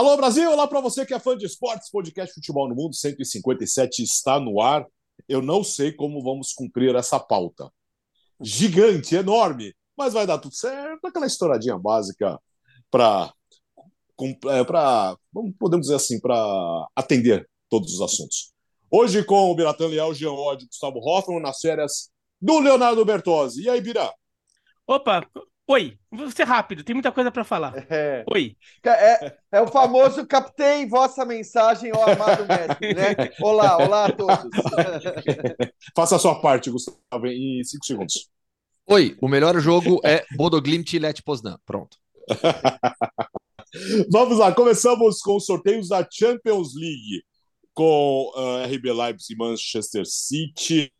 Alô Brasil, olá para você que é fã de esportes, podcast Futebol no Mundo 157 está no ar. Eu não sei como vamos cumprir essa pauta. Gigante, enorme, mas vai dar tudo certo. Aquela estouradinha básica para é, para podemos dizer assim, para atender todos os assuntos. Hoje com o Biratan Leal, Jean Odd, Gustavo Hoffman nas férias do Leonardo Bertozzi. E aí, Bira? Opa, oi, vou ser rápido, tem muita coisa para falar. É. Oi. É, é, o famoso captei vossa mensagem, ó amado mestre, né? Olá, olá a todos. Faça a sua parte, Gustavo, em cinco segundos. Oi, o melhor jogo é Bodoglimt e Let Poznan. Pronto. Vamos lá, começamos com os sorteios da Champions League, com uh, RB Leipzig e Manchester City,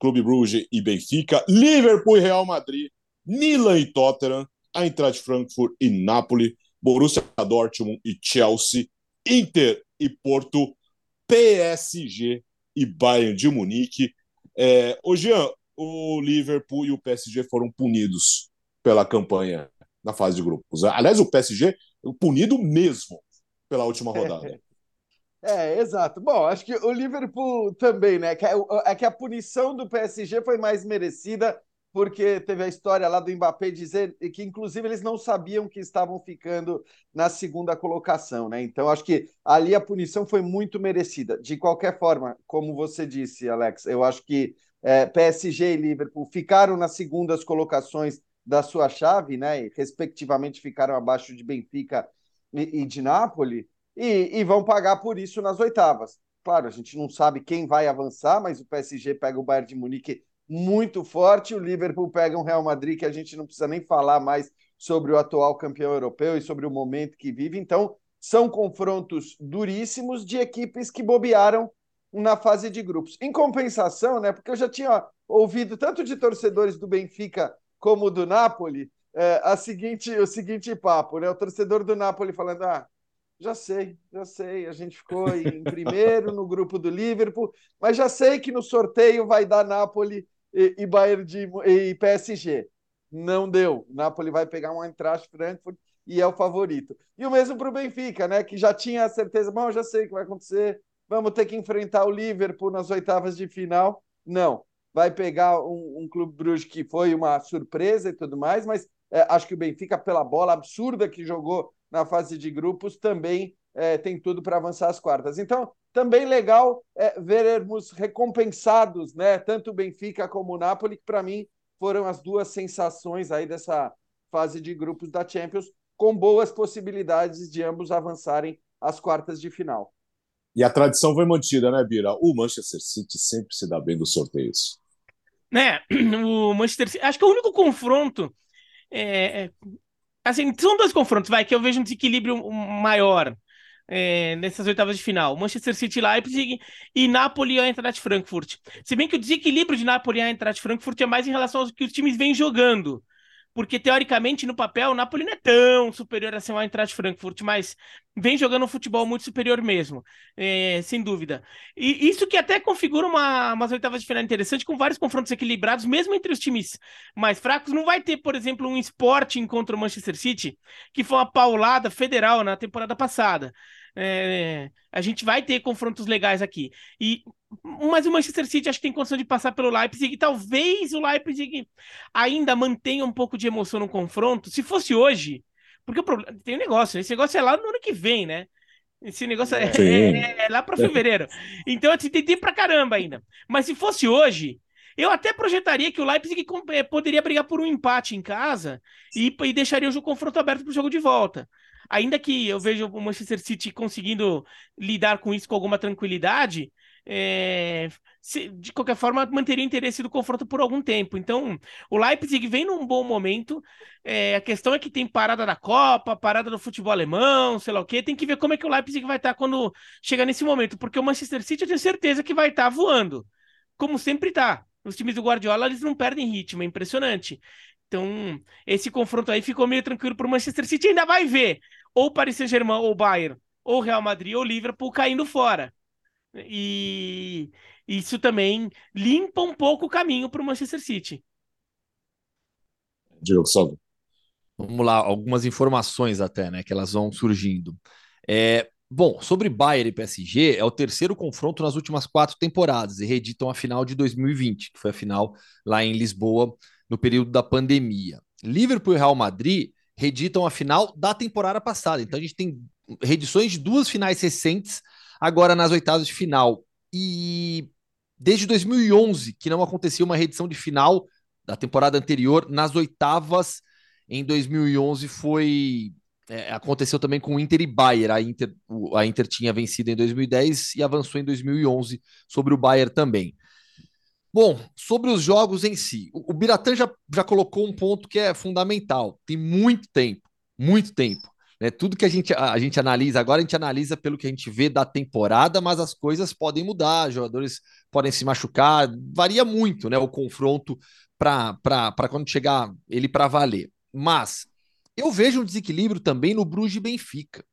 Clube Bruges e Benfica, Liverpool e Real Madrid, Milan e Tottenham, Eintracht Frankfurt e Napoli, Borussia Dortmund e Chelsea, Inter e Porto, PSG e Bayern de Munique. É, ô Jean, o Liverpool e o PSG foram punidos pela campanha na fase de grupos. Aliás, o PSG punido mesmo pela última rodada. É, exato. Bom, acho que o Liverpool também, né? É, é, que a punição do PSG foi mais merecida, porque teve a história lá do Mbappé dizer que, inclusive, eles não sabiam que estavam ficando na segunda colocação, né? Então, acho que ali a punição foi muito merecida. De qualquer forma, como você disse, Alex, eu acho que é, PSG e Liverpool ficaram nas segundas colocações da sua chave, né? E, respectivamente ficaram abaixo de Benfica e, e de Nápoles, e, e vão pagar por isso nas oitavas. Claro, a gente não sabe quem vai avançar, mas o PSG pega o Bayern de Munique muito forte, o Liverpool pega um Real Madrid que a gente não precisa nem falar mais sobre o atual campeão europeu e sobre o momento que vive. Então, são confrontos duríssimos de equipes que bobearam na fase de grupos. Em compensação, né, porque eu já tinha ouvido tanto de torcedores do Benfica como do Napoli, é, a seguinte, o seguinte papo, né? O torcedor do Napoli falando: ah, já sei, já sei, a gente ficou em primeiro no grupo do Liverpool, mas já sei que no sorteio vai dar Napoli e, e Bayern de, e PSG. Não deu. Napoli vai pegar um Eintracht Frankfurt e é o favorito. E o mesmo para o Benfica, né? Que já tinha a certeza, bom, já sei o que vai acontecer. Vamos ter que enfrentar o Liverpool nas oitavas de final. Não vai pegar um, um Clube Bruges que foi uma surpresa e tudo mais, mas é, acho que o Benfica, pela bola absurda que jogou na fase de grupos, também é, tem tudo para avançar as quartas. Então, também legal é, vermos recompensados, né? Tanto o Benfica como o Napoli, que para mim foram as duas sensações aí dessa fase de grupos da Champions, com boas possibilidades de ambos avançarem às quartas de final. E a tradição foi mantida, né, Bira? O Manchester City sempre se dá bem dos sorteios né, o Manchester City, acho que o único confronto é, é, assim, são dois confrontos, vai, que eu vejo um desequilíbrio maior é, nessas oitavas de final. Manchester City Leipzig e Napoli e Eintracht Frankfurt. Se bem que o desequilíbrio de Napoli e Eintracht Frankfurt é mais em relação ao que os times vêm jogando porque teoricamente no papel o Napoli não é tão superior assim ao Eintracht Frankfurt, mas vem jogando um futebol muito superior mesmo, é, sem dúvida. E isso que até configura uma, umas oitavas de final interessante, com vários confrontos equilibrados, mesmo entre os times mais fracos. Não vai ter, por exemplo, um esporte contra o Manchester City, que foi uma paulada federal na temporada passada. É, a gente vai ter confrontos legais aqui. E, mas o Manchester City acho que tem condição de passar pelo Leipzig. E talvez o Leipzig ainda mantenha um pouco de emoção no confronto. Se fosse hoje, porque o problema, tem um negócio, esse negócio é lá no ano que vem, né? Esse negócio é, é, é lá para fevereiro. Então, assim, tem tempo pra caramba ainda. Mas se fosse hoje, eu até projetaria que o Leipzig é, poderia brigar por um empate em casa e, e deixaria o confronto aberto para o jogo de volta ainda que eu vejo o Manchester City conseguindo lidar com isso com alguma tranquilidade, é, se, de qualquer forma, manteria o interesse do confronto por algum tempo. Então, o Leipzig vem num bom momento. É, a questão é que tem parada da Copa, parada do futebol alemão, sei lá o quê. Tem que ver como é que o Leipzig vai estar quando chegar nesse momento, porque o Manchester City eu tenho certeza que vai estar voando, como sempre está. Os times do Guardiola eles não perdem ritmo, é impressionante. Então, esse confronto aí ficou meio tranquilo para o Manchester City. Ainda vai ver ou Paris Saint-Germain, ou Bayern, ou Real Madrid, ou Liverpool caindo fora. E isso também limpa um pouco o caminho para o Manchester City. Diego Salvo. Vamos lá, algumas informações até, né, que elas vão surgindo. É, bom, sobre Bayern e PSG, é o terceiro confronto nas últimas quatro temporadas e reeditam a final de 2020, que foi a final lá em Lisboa no período da pandemia. Liverpool e Real Madrid reeditam a final da temporada passada. Então a gente tem reedições de duas finais recentes agora nas oitavas de final. E desde 2011 que não acontecia uma reedição de final da temporada anterior nas oitavas. Em 2011 foi é, aconteceu também com o Inter e Bayern. A Inter, a Inter tinha vencido em 2010 e avançou em 2011 sobre o Bayern também. Bom, sobre os jogos em si, o, o Biratã já, já colocou um ponto que é fundamental. Tem muito tempo, muito tempo. Né? Tudo que a gente, a, a, gente analisa agora, a gente analisa pelo que a gente vê da temporada, mas as coisas podem mudar, jogadores podem se machucar, varia muito né, o confronto para quando chegar ele para valer. Mas eu vejo um desequilíbrio também no Bruges e Benfica.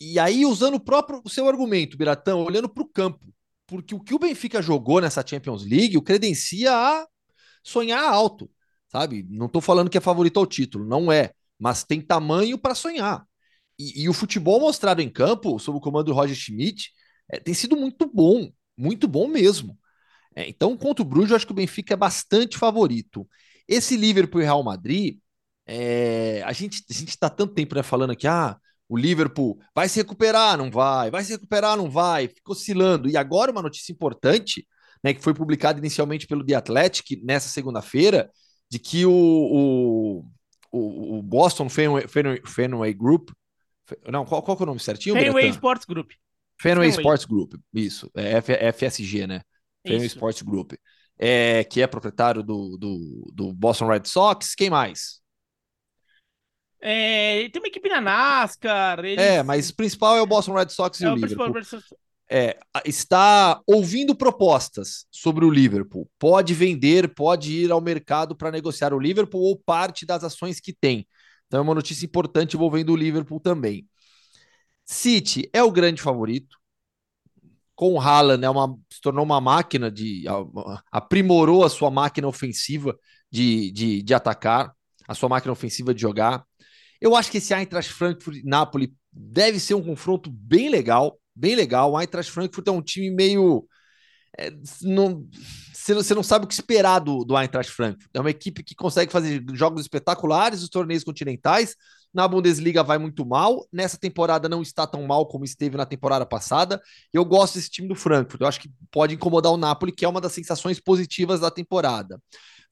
E aí, usando o próprio o seu argumento, Biratão, olhando para o campo, porque o que o Benfica jogou nessa Champions League o credencia a sonhar alto, sabe? Não estou falando que é favorito ao título, não é mas tem tamanho para sonhar. E, e, o futebol mostrado em campo, sob o comando do Roger Schmidt, é, tem sido muito bom, muito bom mesmo. É, então, contra o Bruges, eu acho que o Benfica é bastante favorito. Esse Liverpool e Real Madrid, é, a gente a gente está tanto tempo né, falando aqui, ah, o Liverpool vai se recuperar, não vai, vai se recuperar, não vai, fica oscilando. E agora uma notícia importante, né, que foi publicada inicialmente pelo The Athletic nessa segunda-feira, de que o, o o, o Boston Fenway, Fenway, Fenway, Group. Não, qual, qual é o nome certinho? Fenway Sports Group. Fenway, Fenway, Sports Group, isso. É F, FSG, né? Fenway isso. Sports Group. É, que é proprietário do, do, do Boston Red Sox. Quem mais? É, tem uma equipe na NASCAR. Eles... É, mas o principal é o Boston Red Sox é e o, o Liverpool é, está ouvindo propostas sobre o Liverpool. Pode vender, pode ir ao mercado para negociar o Liverpool ou parte das ações que tem. Então é uma notícia importante envolvendo o Liverpool também. City é o grande favorito. Com o Haaland, é uma, se tornou uma máquina de. aprimorou a sua máquina ofensiva de, de, de atacar, a sua máquina ofensiva de jogar. Eu acho que esse Eintracht Frankfurt Napoli deve ser um confronto bem legal bem legal. O Eintracht Frankfurt é um time meio. É, não, você não sabe o que esperar do, do Eintracht Frankfurt. É uma equipe que consegue fazer jogos espetaculares, os torneios continentais. Na Bundesliga vai muito mal. Nessa temporada não está tão mal como esteve na temporada passada. Eu gosto desse time do Frankfurt. Eu acho que pode incomodar o Napoli, que é uma das sensações positivas da temporada.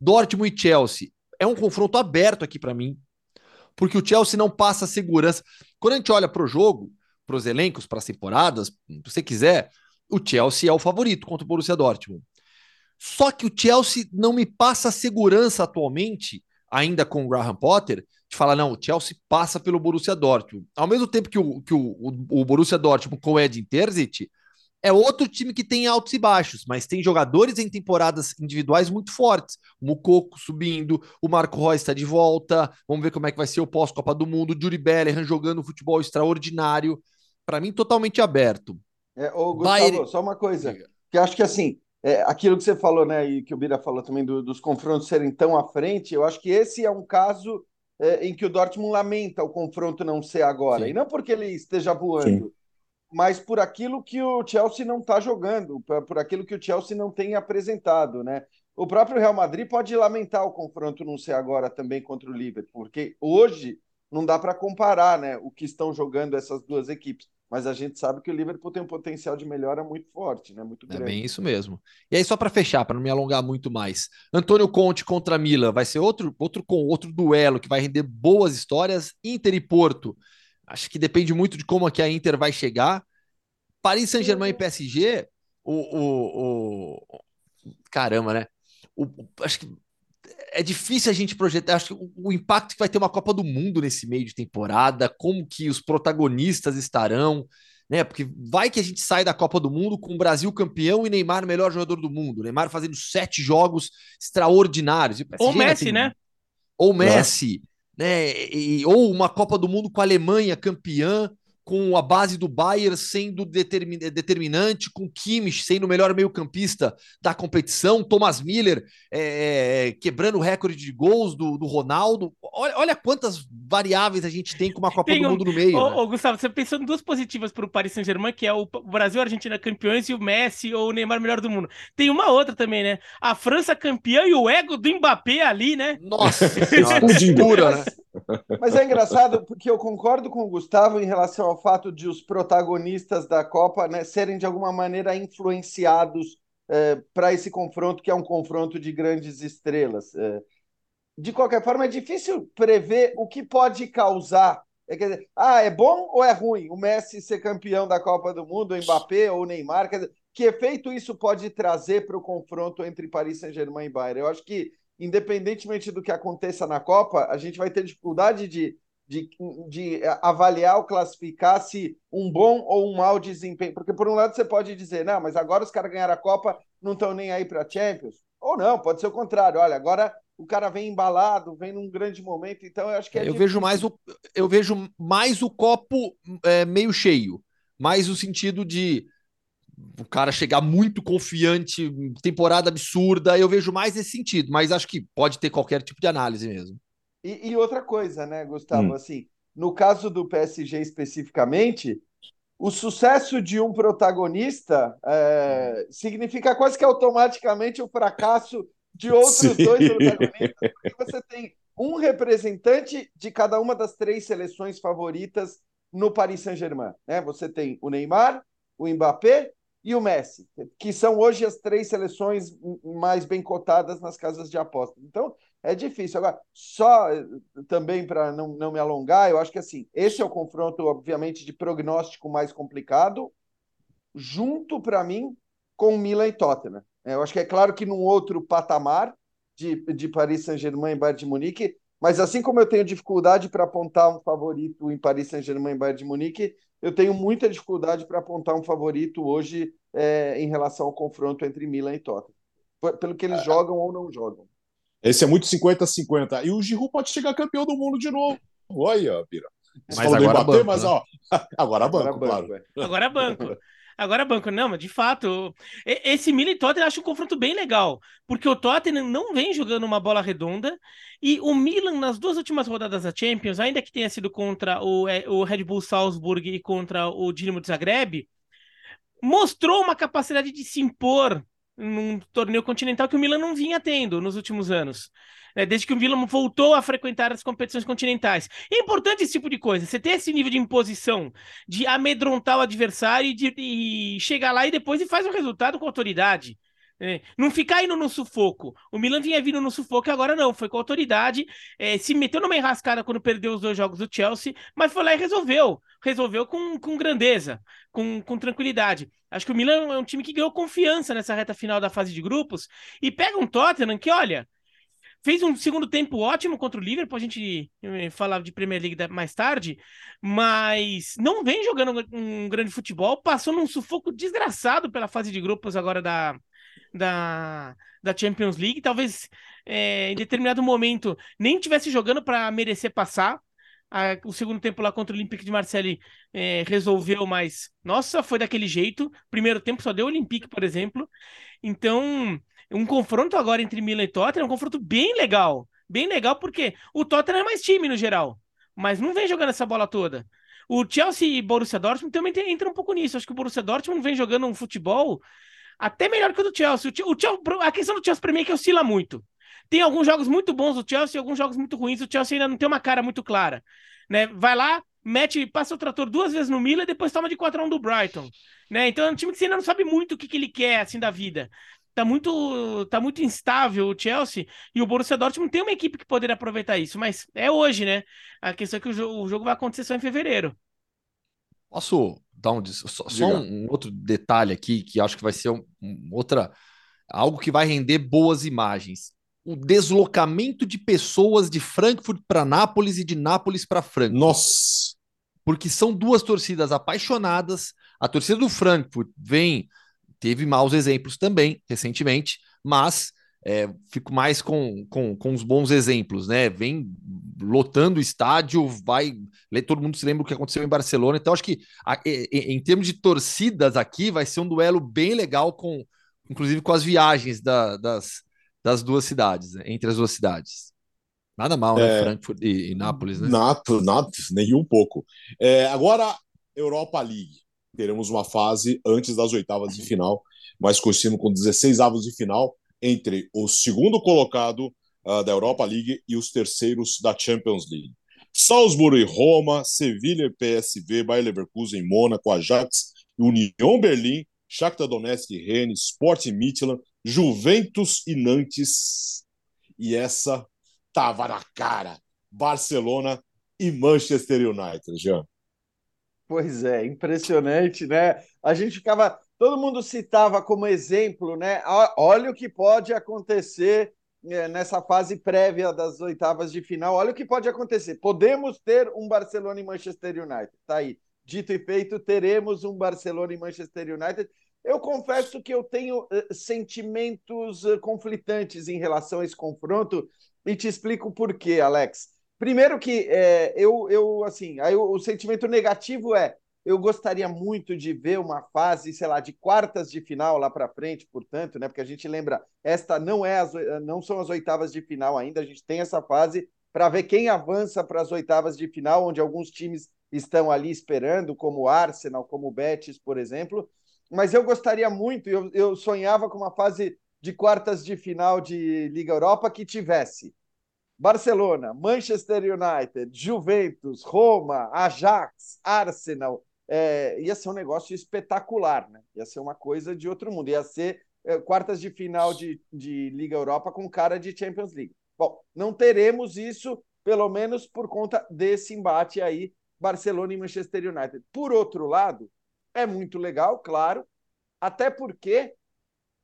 Dortmund e Chelsea é um confronto aberto aqui para mim, porque o Chelsea não passa segurança. Quando a gente olha para o jogo, para os elencos, para as temporadas, se você quiser, o Chelsea é o favorito contra o Borussia Dortmund. Só que o Chelsea não me passa segurança atualmente, ainda com o Graham Potter, de falar, não, o Chelsea passa pelo Borussia Dortmund. Ao mesmo tempo que o, que o, o, o Borussia Dortmund com o Ed Terzic é outro time que tem altos e baixos, mas tem jogadores em temporadas individuais muito fortes. O Mukoko subindo, o Marco Reus está de volta. Vamos ver como é que vai ser o pós-Copa do Mundo. O Yuri Bellingham jogando futebol extraordinário para mim, totalmente aberto. É, ô, Gustavo, Bayern... só uma coisa, que acho que assim, é, aquilo que você falou, né, e que o Bira falou também do, dos confrontos serem tão à frente, eu acho que esse é um caso é, em que o Dortmund lamenta o confronto não ser agora, Sim. e não porque ele esteja voando, Sim. Mas por aquilo que o Chelsea não está jogando, por, aquilo que o Chelsea não tem apresentado, né? O próprio Real Madrid pode lamentar o confronto não ser agora também contra o Liverpool, porque hoje não dá para comparar, né, o que estão jogando essas duas equipes mas a gente sabe que o Liverpool tem um potencial de melhora muito forte, né? Muito grande. É bem isso mesmo. E aí, só para fechar, para não me alongar muito mais, Antônio Conte contra Milan vai ser outro, outro, outro duelo que vai render boas histórias. Inter e Porto, acho que depende muito de como aqui a Inter vai chegar. Paris Saint-Germain e PSG, o, o, o, caramba, né? O, acho que é difícil a gente projetar. Acho que o, o, impacto que vai ter uma Copa do Mundo nesse meio de temporada, como que os protagonistas estarão, né? Porque vai que a gente sai da Copa do Mundo com o Brasil campeão e Neymar melhor jogador do mundo. Neymar fazendo sete jogos extraordinários. Ou Messi, tem... né? Ou Messi, né? E, ou uma Copa do Mundo com a Alemanha campeã, com a base do Bayern sendo determin determinante, com Kimmich sendo o melhor meio-campista da competição, Thomas Miller é, é, quebrando o recorde de gols do, do Ronaldo. Olha, olha, quantas variáveis a gente tem com uma Copa tem do Mundo no meio. Ô, né? ô, Gustavo, você pensou em duas positivas para o Paris Saint-Germain, que é o Brasil e a Argentina campeões e o Messi ou o Neymar melhor do mundo. Tem uma outra também, né? A França campeã e o ego do Mbappé ali, né? Nossa, explodindo, né? Mas é engraçado porque eu concordo com o Gustavo em relação ao fato de os protagonistas da Copa né, serem de alguma maneira influenciados é, para esse confronto, que é um confronto de grandes estrelas. É, de qualquer forma, é difícil prever o que pode causar. É, quer dizer, ah, é bom ou é ruim o Messi ser campeão da Copa do Mundo, o Mbappé ou o Neymar? Quer dizer, que efeito isso pode trazer para o confronto entre Paris Saint-Germain e Bayern? Eu acho que independentemente do que aconteça na Copa, a gente vai ter dificuldade de, de, de avaliar ou classificar se um bom ou um mau desempenho. Porque, por um lado, você pode dizer, não, mas agora os caras ganharam a Copa, não estão nem aí para a Champions. Ou não, pode ser o contrário. Olha, agora o cara vem embalado, vem num grande momento, então eu acho que é eu vejo mais o eu vejo mais o copo é, meio cheio, mais o sentido de o cara chegar muito confiante, temporada absurda, eu vejo mais esse sentido, mas acho que pode ter qualquer tipo de análise mesmo. E, e outra coisa, né, Gustavo, hum. assim, no caso do PSG especificamente, o sucesso de um protagonista é, significa quase que automaticamente o fracasso de outros Sim. dois protagonistas, porque você tem um representante de cada uma das três seleções favoritas no Paris Saint-Germain. Né? Você tem o Neymar, o Mbappé e o Messi, que são hoje as três seleções mais bem cotadas nas casas de apostas. Então, é difícil. Agora, só eh, também para não, não me alongar, eu acho que assim, esse é o confronto, obviamente, de prognóstico mais complicado, junto para mim com Milan e Tottenham. É, eu acho que é claro que num outro patamar de, de Paris Saint-Germain e Bayern de Munique, mas assim como eu tenho dificuldade para apontar um favorito em Paris Saint-Germain e Bayern de Munique, eu tenho muita dificuldade para apontar um favorito hoje é, em relação ao confronto entre Milan e Tottenham, pelo que eles é. jogam ou não jogam. Esse é muito 50-50. E o Giroud pode chegar campeão do mundo de novo. Olha, Pira. Você mas agora banco, mas né? ó, agora banco, agora claro. Banco, é. Agora banco. Agora banco, não, mas de fato, esse Milan e Tottenham acho um confronto bem legal, porque o Tottenham não vem jogando uma bola redonda e o Milan nas duas últimas rodadas da Champions, ainda que tenha sido contra o, é, o Red Bull Salzburg e contra o Dinamo Zagreb, mostrou uma capacidade de se impor num torneio continental que o Milan não vinha tendo nos últimos anos. Né? Desde que o Milan voltou a frequentar as competições continentais. É importante esse tipo de coisa. Você ter esse nível de imposição, de amedrontar o adversário e, de, e chegar lá e depois e faz o resultado com autoridade. É, não ficar indo no sufoco. O Milan vinha vindo no sufoco e agora não. Foi com autoridade. É, se meteu numa enrascada quando perdeu os dois jogos do Chelsea, mas foi lá e resolveu. Resolveu com, com grandeza, com, com tranquilidade. Acho que o Milan é um time que ganhou confiança nessa reta final da fase de grupos e pega um Tottenham que, olha, fez um segundo tempo ótimo contra o Liverpool. A gente eh, falava de Premier League mais tarde, mas não vem jogando um grande futebol. Passou num sufoco desgraçado pela fase de grupos agora da da, da Champions League. Talvez é, em determinado momento nem tivesse jogando para merecer passar. A, o segundo tempo lá contra o Olympique de Marseille é, resolveu, mas nossa, foi daquele jeito. Primeiro tempo só deu o Olympique, por exemplo. Então, um confronto agora entre Milan e Tottenham é um confronto bem legal. Bem legal porque o Tottenham é mais time no geral, mas não vem jogando essa bola toda. O Chelsea e Borussia Dortmund também entra um pouco nisso. Acho que o Borussia Dortmund vem jogando um futebol até melhor que o do Chelsea. O, Chelsea. a questão do Chelsea para mim é que oscila muito. Tem alguns jogos muito bons do Chelsea e alguns jogos muito ruins. O Chelsea ainda não tem uma cara muito clara. Né? Vai lá, mete, passa o trator duas vezes no Milan e depois toma de 4 a 1 do Brighton. Né? Então é um time que você ainda não sabe muito o que, que ele quer assim da vida. Tá muito, tá muito instável o Chelsea e o Borussia Dortmund tem uma equipe que poderia aproveitar isso, mas é hoje, né? A questão é que o jogo, o jogo vai acontecer só em fevereiro. Posso dar um só, só um, outro detalhe aqui que acho que vai ser um, um, outra algo que vai render boas imagens. O deslocamento de pessoas de Frankfurt para Nápoles e de Nápoles para Frankfurt. Nossa! Porque são duas torcidas apaixonadas. A torcida do Frankfurt vem, teve maus exemplos também recentemente, mas é, fico mais com, com, com os bons exemplos, né? Vem lotando o estádio, vai. Todo mundo se lembra o que aconteceu em Barcelona. Então, acho que a, em, em termos de torcidas aqui, vai ser um duelo bem legal, com inclusive com as viagens da, das, das duas cidades, né? entre as duas cidades. Nada mal, né? É, Frankfurt e, e Nápoles, né? Nato, nato, nem um pouco. É, agora, Europa League. Teremos uma fase antes das oitavas de final, mais conhecido com 16 avos de final, entre o segundo colocado uh, da Europa League e os terceiros da Champions League. Salzburgo e Roma, Sevilha e PSV, Bayer Leverkusen, Mônaco, Ajax, União Berlim, Shakhtar Donetsk e Rennes, Sporting Midtjylland, Juventus e Nantes. E essa tava na cara. Barcelona e Manchester United, Jean. Pois é, impressionante, né? A gente ficava, todo mundo citava como exemplo, né? Olha o que pode acontecer é, nessa fase prévia das oitavas de final. Olha o que pode acontecer. Podemos ter um Barcelona e Manchester United. Tá aí. Dito e feito, teremos um Barcelona e Manchester United. Eu confesso que eu tenho uh, sentimentos uh, conflitantes em relação a esse confronto e te explico por quê, Alex. Primeiro que é, eu, eu, assim, aí o, o, sentimento negativo é eu gostaria muito de ver uma fase, sei lá, de quartas de final lá para frente, portanto, né? Porque a gente lembra, esta não é as, não são as oitavas de final ainda, a gente tem essa fase para ver quem avança para as oitavas de final, onde alguns times estão ali esperando, como o Arsenal, como o Betis, por exemplo. Mas eu gostaria muito, eu, eu sonhava com uma fase de quartas de final de Liga Europa que tivesse Barcelona, Manchester United, Juventus, Roma, Ajax, Arsenal. É, ia ser um negócio espetacular, né? Ia ser uma coisa de outro mundo. Ia ser é, quartas de final de, de Liga Europa com cara de Champions League. Bom, não teremos isso, pelo menos por conta desse embate aí, Barcelona e Manchester United. Por outro lado, é muito legal, claro, até porque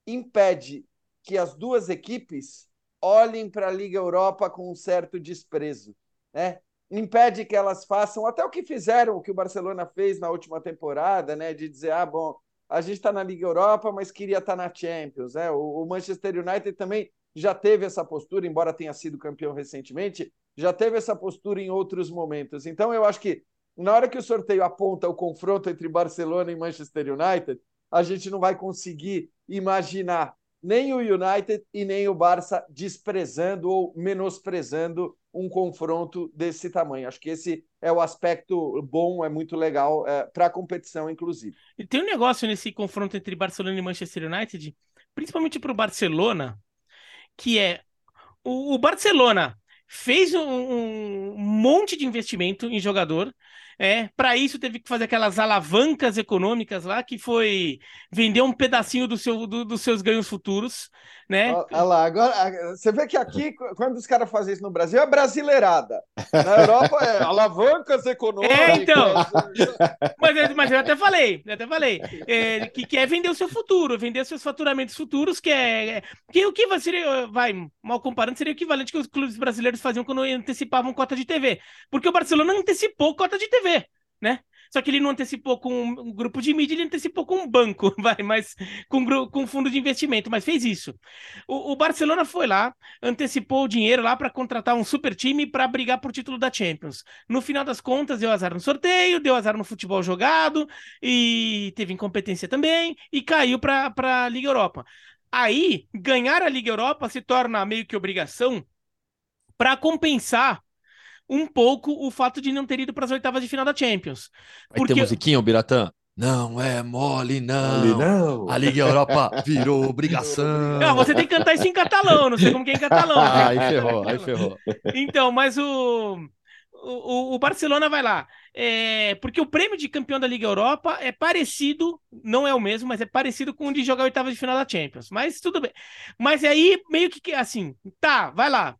impede que as duas equipes olhem para a Liga Europa com um certo desprezo, né? Impede que elas façam até o que fizeram, o que o Barcelona fez na última temporada, né? De dizer, ah, bom, a gente está na Liga Europa, mas queria estar tá na Champions, né? O, Manchester United também já teve essa postura, embora tenha sido campeão recentemente, já teve essa postura em outros momentos. Então, eu acho que na hora que o sorteio aponta o confronto entre Barcelona e Manchester United, a gente não vai conseguir imaginar nem o United e nem o Barça desprezando ou menosprezando um confronto desse tamanho. Acho que esse é o aspecto bom, é muito legal é, para a competição, inclusive. E tem um negócio nesse confronto entre Barcelona e Manchester United, principalmente para o Barcelona, que é o, o Barcelona fez um, um monte de investimento em jogador é, para isso teve que fazer aquelas alavancas econômicas lá, que foi vender um pedacinho do seu, do, dos seus ganhos futuros, né? Olha lá, agora você vê que aqui, quando os caras fazem isso no Brasil, é brasileirada. Na Europa é alavancas econômicas. É, então. mas, mas eu até falei, eu até falei, é, que quer vender o seu futuro, vender seus faturamentos futuros, que é. Que o que vai, seria, vai, mal comparando, seria o equivalente que os clubes brasileiros faziam quando antecipavam cota de TV. Porque o Barcelona antecipou cota de TV, né? Só que ele não antecipou com um grupo de mídia, ele antecipou com um banco, vai, mas com, com fundo de investimento, mas fez isso. O, o Barcelona foi lá, antecipou o dinheiro lá para contratar um super time para brigar por título da Champions. No final das contas, deu azar no sorteio, deu azar no futebol jogado e teve incompetência também e caiu para a Liga Europa. Aí, ganhar a Liga Europa se torna meio que obrigação para compensar um pouco o fato de não ter ido para as oitavas de final da Champions. Porque... Aí tem musiquinha, o Biratã? Não é mole, não. Mole, não. A Liga Europa virou obrigação. Não, você tem que cantar isso em catalão, não sei como que é em catalão. Ah, aí ferrou, aí ferrou. Então, mas o, o, o Barcelona vai lá. É, porque o prêmio de campeão da Liga Europa é parecido, não é o mesmo, mas é parecido com o de jogar oitava de final da Champions. Mas tudo bem. Mas aí, meio que assim, tá, vai lá.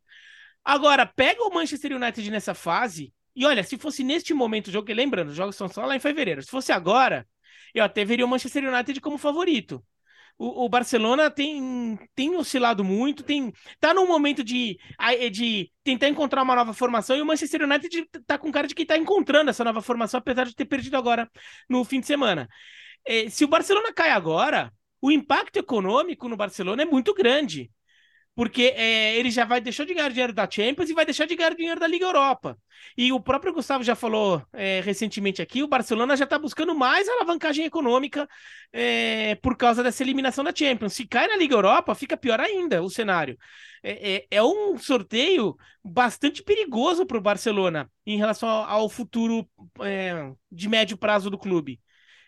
Agora, pega o Manchester United nessa fase, e olha, se fosse neste momento o jogo, lembrando, os jogos são só lá em fevereiro. Se fosse agora, eu até veria o Manchester United como favorito. O, o, Barcelona tem, tem oscilado muito, tem tá num momento de, de tentar encontrar uma nova formação e o Manchester United tá com cara de que tá encontrando essa nova formação, apesar de ter perdido agora no fim de semana. É, se o Barcelona cai agora, o impacto econômico no Barcelona é muito grande. Porque é, ele já vai deixar de ganhar dinheiro da Champions e vai deixar de ganhar dinheiro da Liga Europa. E o próprio Gustavo já falou é, recentemente aqui, o Barcelona já está buscando mais alavancagem econômica é, por causa dessa eliminação da Champions. Se cai na Liga Europa, fica pior ainda o cenário. É, é, é um sorteio bastante perigoso para o Barcelona em relação ao, futuro é, de médio prazo do clube.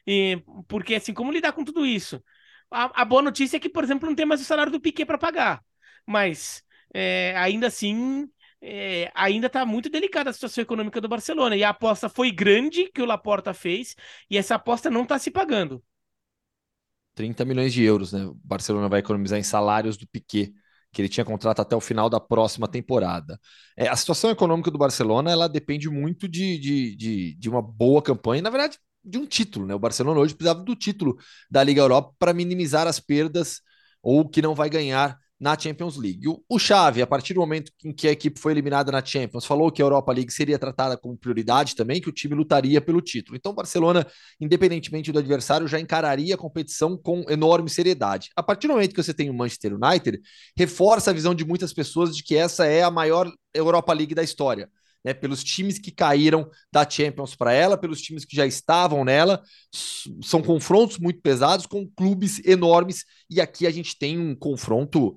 E, porque assim, como lidar com tudo isso? A, a boa notícia é que, por exemplo, não tem mais o salário do Piquet para pagar mas é, ainda assim é, ainda está muito delicada a situação econômica do Barcelona. E a aposta foi grande que o Laporta fez, e essa aposta não está se pagando. 30 milhões de euros, né? O Barcelona vai economizar em salários do Piquet, que ele tinha contrato até o final da próxima temporada. É, a situação econômica do Barcelona ela depende muito de, de, de, de uma boa campanha, na verdade, de um título, né? O Barcelona hoje precisava do título da Liga Europa para minimizar as perdas ou que não vai ganhar na Champions League. O, Xavi, a partir do momento em que a equipe foi eliminada na Champions, falou que a Europa League seria tratada como prioridade também, que o time lutaria pelo título. Então, o Barcelona, independentemente do adversário, já encararia a competição com enorme seriedade. A partir do momento que você tem o Manchester United, reforça a visão de muitas pessoas de que essa é a maior Europa League da história né, pelos times que caíram da Champions para ela, pelos times que já estavam nela. São confrontos muito pesados com clubes enormes e aqui a gente tem um confronto.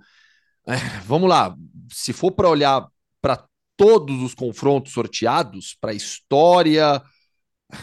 É, vamos lá, se for para olhar para todos os confrontos sorteados, para a história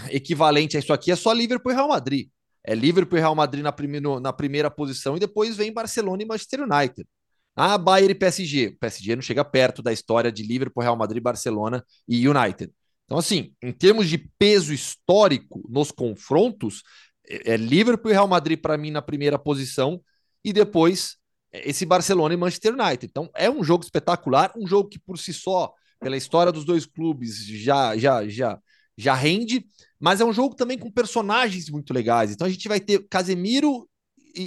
equivalente a isso aqui, é só Liverpool e Real Madrid. É Liverpool e Real Madrid na, primeiro, na primeira posição e depois vem Barcelona e Manchester United. Ah, Bayern e PSG. O PSG não chega perto da história de Liverpool, Real Madrid, Barcelona e United. Então, assim, em termos de peso histórico nos confrontos, é, é Liverpool e Real Madrid para mim na primeira posição e depois é, esse Barcelona e Manchester United. Então, é um jogo espetacular, um jogo que por si só, pela história dos dois clubes, já já já já rende, mas é um jogo também com personagens muito legais. Então, a gente vai ter Casemiro e,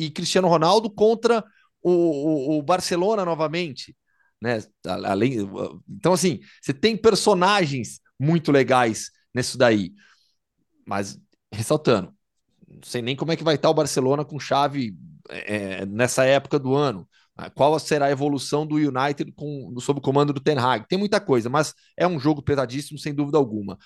e, e Cristiano Ronaldo contra o, o, o Barcelona novamente, né? Além, então, assim, você tem personagens muito legais nisso daí. Mas, ressaltando, não sei nem como é que vai estar o Barcelona com chave é, nessa época do ano. Qual será a evolução do United com, sob o comando do Ten Hag? Tem muita coisa, mas é um jogo pesadíssimo, sem dúvida alguma.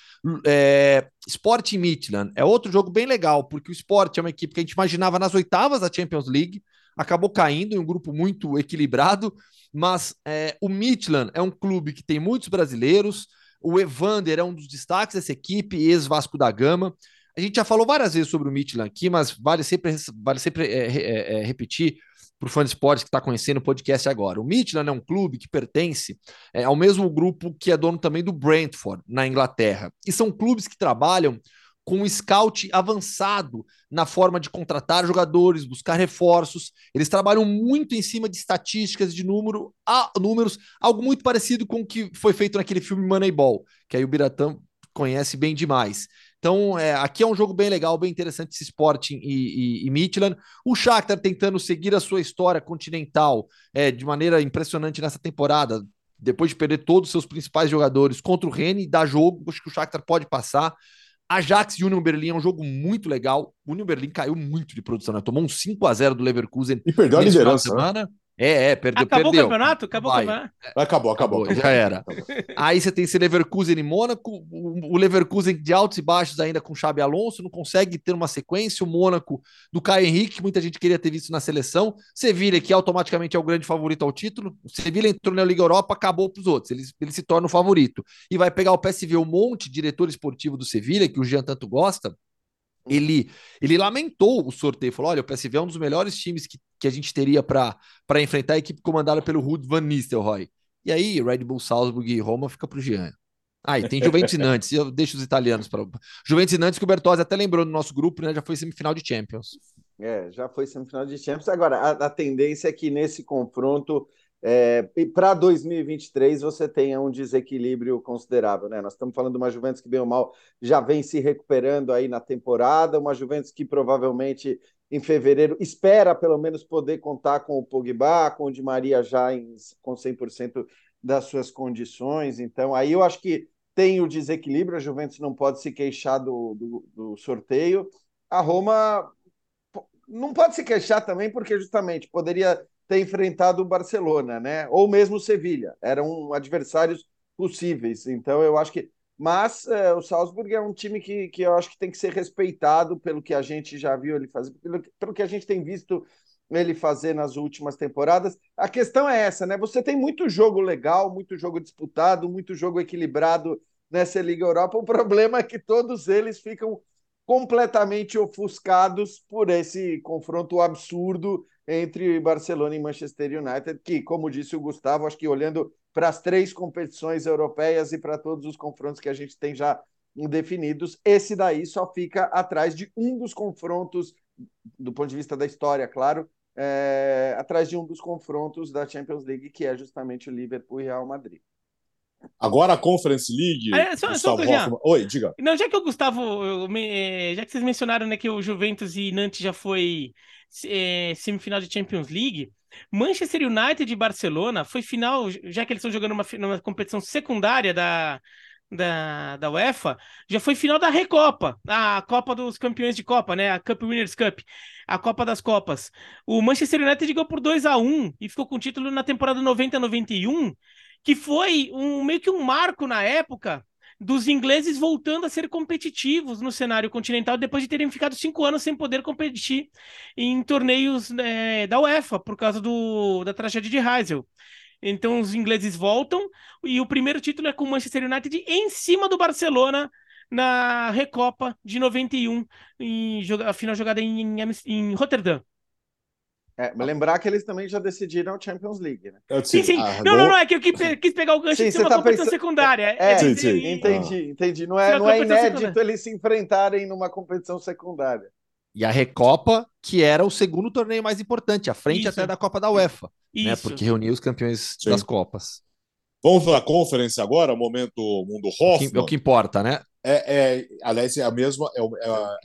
É, Sport Midland é outro jogo bem legal, porque o Sport é uma equipe que a gente imaginava nas oitavas da Champions League, acabou caindo em um grupo muito equilibrado, mas é, o Midland é um clube que tem muitos brasileiros, o Evander é um dos destaques dessa equipe, ex-Vasco da Gama. A gente já falou várias vezes sobre o Midland aqui, mas vale sempre, vale sempre é, é, é repetir para o fã de esporte que está conhecendo o podcast agora. O Midland é um clube que pertence é, ao mesmo grupo que é dono também do Brentford, na Inglaterra. E são clubes que trabalham com um scout avançado na forma de contratar jogadores, buscar reforços. Eles trabalham muito em cima de estatísticas, de número, a, números, algo muito parecido com o que foi feito naquele filme Moneyball, que aí o Biratã conhece bem demais. Então, é, aqui é um jogo bem legal, bem interessante esse Sporting e, e, e Midland. O Shakhtar tentando seguir a sua história continental é, de maneira impressionante nessa temporada, depois de perder todos os seus principais jogadores contra o Rennes, dá jogo, acho que o Shakhtar pode passar. Ajax e Union Berlin é um jogo muito legal. O Union Berlin caiu muito de produção, né? Tomou um 5 a 0 do Leverkusen. E perdeu a liderança. Né? É, é, perdeu. Acabou perdeu. o campeonato? Acabou Vai. o campeonato? Acabou, acabou, acabou. Já era. Aí você tem esse Leverkusen e Mônaco, o Leverkusen de altos e baixos ainda com Xabi Alonso, não consegue ter uma sequência, o Mônaco do Caio Henrique, que muita gente queria ter visto na seleção, Sevilha, que automaticamente é o grande favorito ao título, o Sevilha entrou na Liga Europa, acabou para os outros, ele, ele se torna o favorito. E vai pegar o PSV, o Monte, diretor esportivo do Sevilha, que o Jean tanto gosta, ele, ele lamentou o sorteio, falou: olha, o PSV é um dos melhores times que, que a gente teria para enfrentar a equipe comandada pelo Ruud Van Nistelrooy. E aí, Red Bull Salzburg e Roma fica para o Jean. Ah, e tem Juventus e Nantes, eu deixo os italianos para. Juventus e Nantes, que o Bertozzi até lembrou no nosso grupo, né? Já foi semifinal de Champions. É, já foi semifinal de Champions. Agora, a, a tendência é que nesse confronto é, para 2023 você tenha um desequilíbrio considerável, né? Nós estamos falando de uma Juventus que bem ou mal já vem se recuperando aí na temporada, uma Juventus que provavelmente em fevereiro espera pelo menos poder contar com o Pogba, com o Di Maria já em, com 100% das suas condições. Então aí eu acho que tem o desequilíbrio, a Juventus não pode se queixar do, do, do sorteio. A Roma não pode se queixar também porque justamente poderia ter enfrentado o Barcelona, né? Ou mesmo o Sevilha. Eram adversários possíveis. Então, eu acho que. Mas é, o Salzburg é um time que, que eu acho que tem que ser respeitado pelo que a gente já viu ele fazer, pelo, pelo que a gente tem visto ele fazer nas últimas temporadas. A questão é essa, né? Você tem muito jogo legal, muito jogo disputado, muito jogo equilibrado nessa Liga Europa. O problema é que todos eles ficam completamente ofuscados por esse confronto absurdo entre Barcelona e Manchester United, que, como disse o Gustavo, acho que olhando para as três competições europeias e para todos os confrontos que a gente tem já definidos, esse daí só fica atrás de um dos confrontos, do ponto de vista da história, claro, é, atrás de um dos confrontos da Champions League, que é justamente o Liverpool e Real Madrid. Agora a Conference League. É, só, só Hoffman... Oi, diga. Não, já que o Gustavo, eh, já que vocês mencionaram né, que o Juventus e Nantes já foi é, semifinal de Champions League, Manchester United e Barcelona foi final, já que eles estão jogando uma, uma competição secundária da, da, da UEFA, já foi final da Recopa, a Copa dos Campeões de Copa, né? A Cup Winners Cup, a Copa das Copas. O Manchester United ganhou por 2 a 1 e ficou com o título na temporada 90-91 que foi um meio que um marco na época dos ingleses voltando a ser competitivos no cenário continental depois de terem ficado cinco anos sem poder competir em torneios é, da UEFA por causa do, da tragédia de Heysel. Então os ingleses voltam e o primeiro título é com o Manchester United em cima do Barcelona na Recopa de 91, em, a final jogada em, em, em Rotterdam. É, lembrar que eles também já decidiram a Champions League, né? Sim, sim. Ah, não, não, não, é que eu quis pegar o gancho sim, de ser uma tá competição pensando... secundária. É, é sim, sim. entendi, entendi. Não é, não é inédito secundária. eles se enfrentarem numa competição secundária. E a Recopa, que era o segundo torneio mais importante, à frente Isso. até da Copa da UEFA, né? Isso. né? Porque reunia os campeões sim. das Copas. Vamos para a conferência agora, momento mundo Hoffman. É o que importa, né? É, é, aliás, é a mesma. É, é,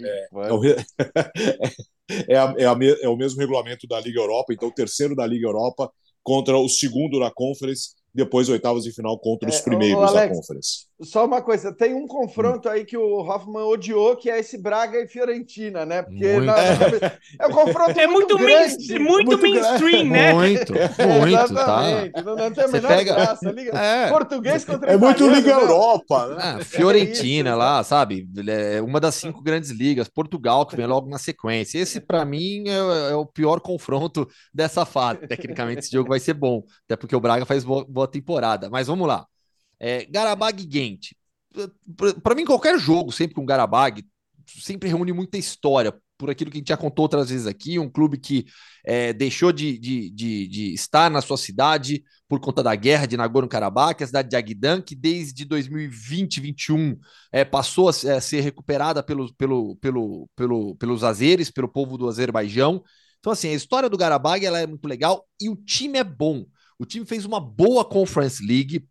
é, é o, é, a, é, a, é o mesmo regulamento da Liga Europa, então o terceiro da Liga Europa contra o segundo da Conference depois oitavas de final contra os é, primeiros Alex, da Conference. Só uma coisa, tem um confronto hum. aí que o Hoffman odiou, que é esse Braga e Fiorentina, né? Porque na, é. é um confronto é muito, muito, grande, muito, muito mainstream, né? Muito, muito, tá? Não, não tem a menor pega... graça. Liga... É. Português contra É muito Liga né? Europa, né? Ah, Fiorentina isso, lá, sabe? É uma das cinco grandes ligas. Portugal, que vem logo na sequência. Esse, para mim, é, é, o pior confronto dessa fase. Tecnicamente, esse jogo vai ser bom, até porque o Braga faz boa, boa temporada. Mas vamos lá. É, Garabag Gent. Para mim, qualquer jogo, sempre com Garabag, sempre reúne muita história. Por aquilo que a gente já contou outras vezes aqui, um clube que é, deixou de, de, de, de, estar na sua cidade por conta da guerra de Nagorno-Karabakh, a cidade de Agdan, que desde 2020, 2021 é, passou a, a, ser recuperada pelo, pelo, pelo, pelo, pelos azeres, pelo povo do Azerbaijão. Então, assim, a história do Garabag ela é muito legal e o time é bom. O time fez uma boa Conference League,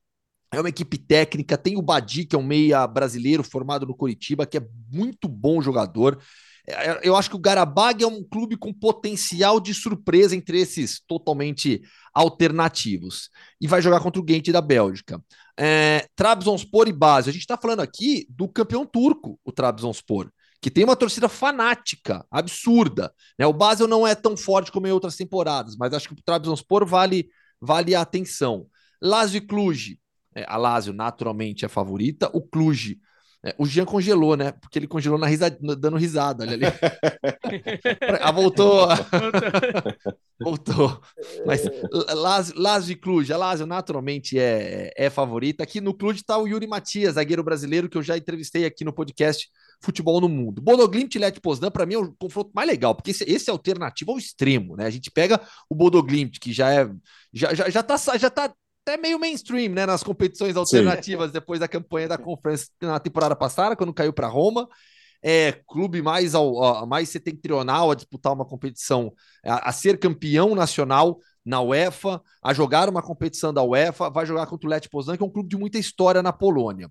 é uma equipe técnica, tem o Badi, que é um meia brasileiro formado no Curitiba, que é muito bom jogador. É, é, eu acho que o Garabag é um clube com potencial de surpresa entre esses totalmente alternativos. E vai jogar contra o Gent da Bélgica. É, Trabzonspor e base. A gente está falando aqui do campeão turco, o Trabzonspor, que tem uma torcida fanática, absurda. Né? O Basel não é tão forte como em outras temporadas, mas acho que o Trabzonspor vale vale a atenção. Lazio e Cluj, é, a Lazio naturalmente é favorita, o Cluj, é, o Jean congelou, né? Porque ele congelou na risada, dando risada, olha ali. ah, voltou. voltou. Mas Lazio, Lazio e Cluj, a Lazio naturalmente é, é favorita. Aqui no Cluj está o Yuri Matias, zagueiro brasileiro, que eu já entrevistei aqui no podcast Futebol no Mundo. Bodoglimt e Let Poznan, para mim, é o confronto mais legal, porque esse, esse é alternativo ao extremo, né? A gente pega o Bodoglimt, que já é. Já, já, já, tá, já tá até meio mainstream, né? Nas competições alternativas Sim. depois da campanha da Conference na temporada passada, quando caiu para Roma. É clube mais, ao, mais setentrional a disputar uma competição, a, a, ser campeão nacional na UEFA, a jogar uma competição da UEFA, vai jogar contra o Let Poznan, que é um clube de muita história na Polônia.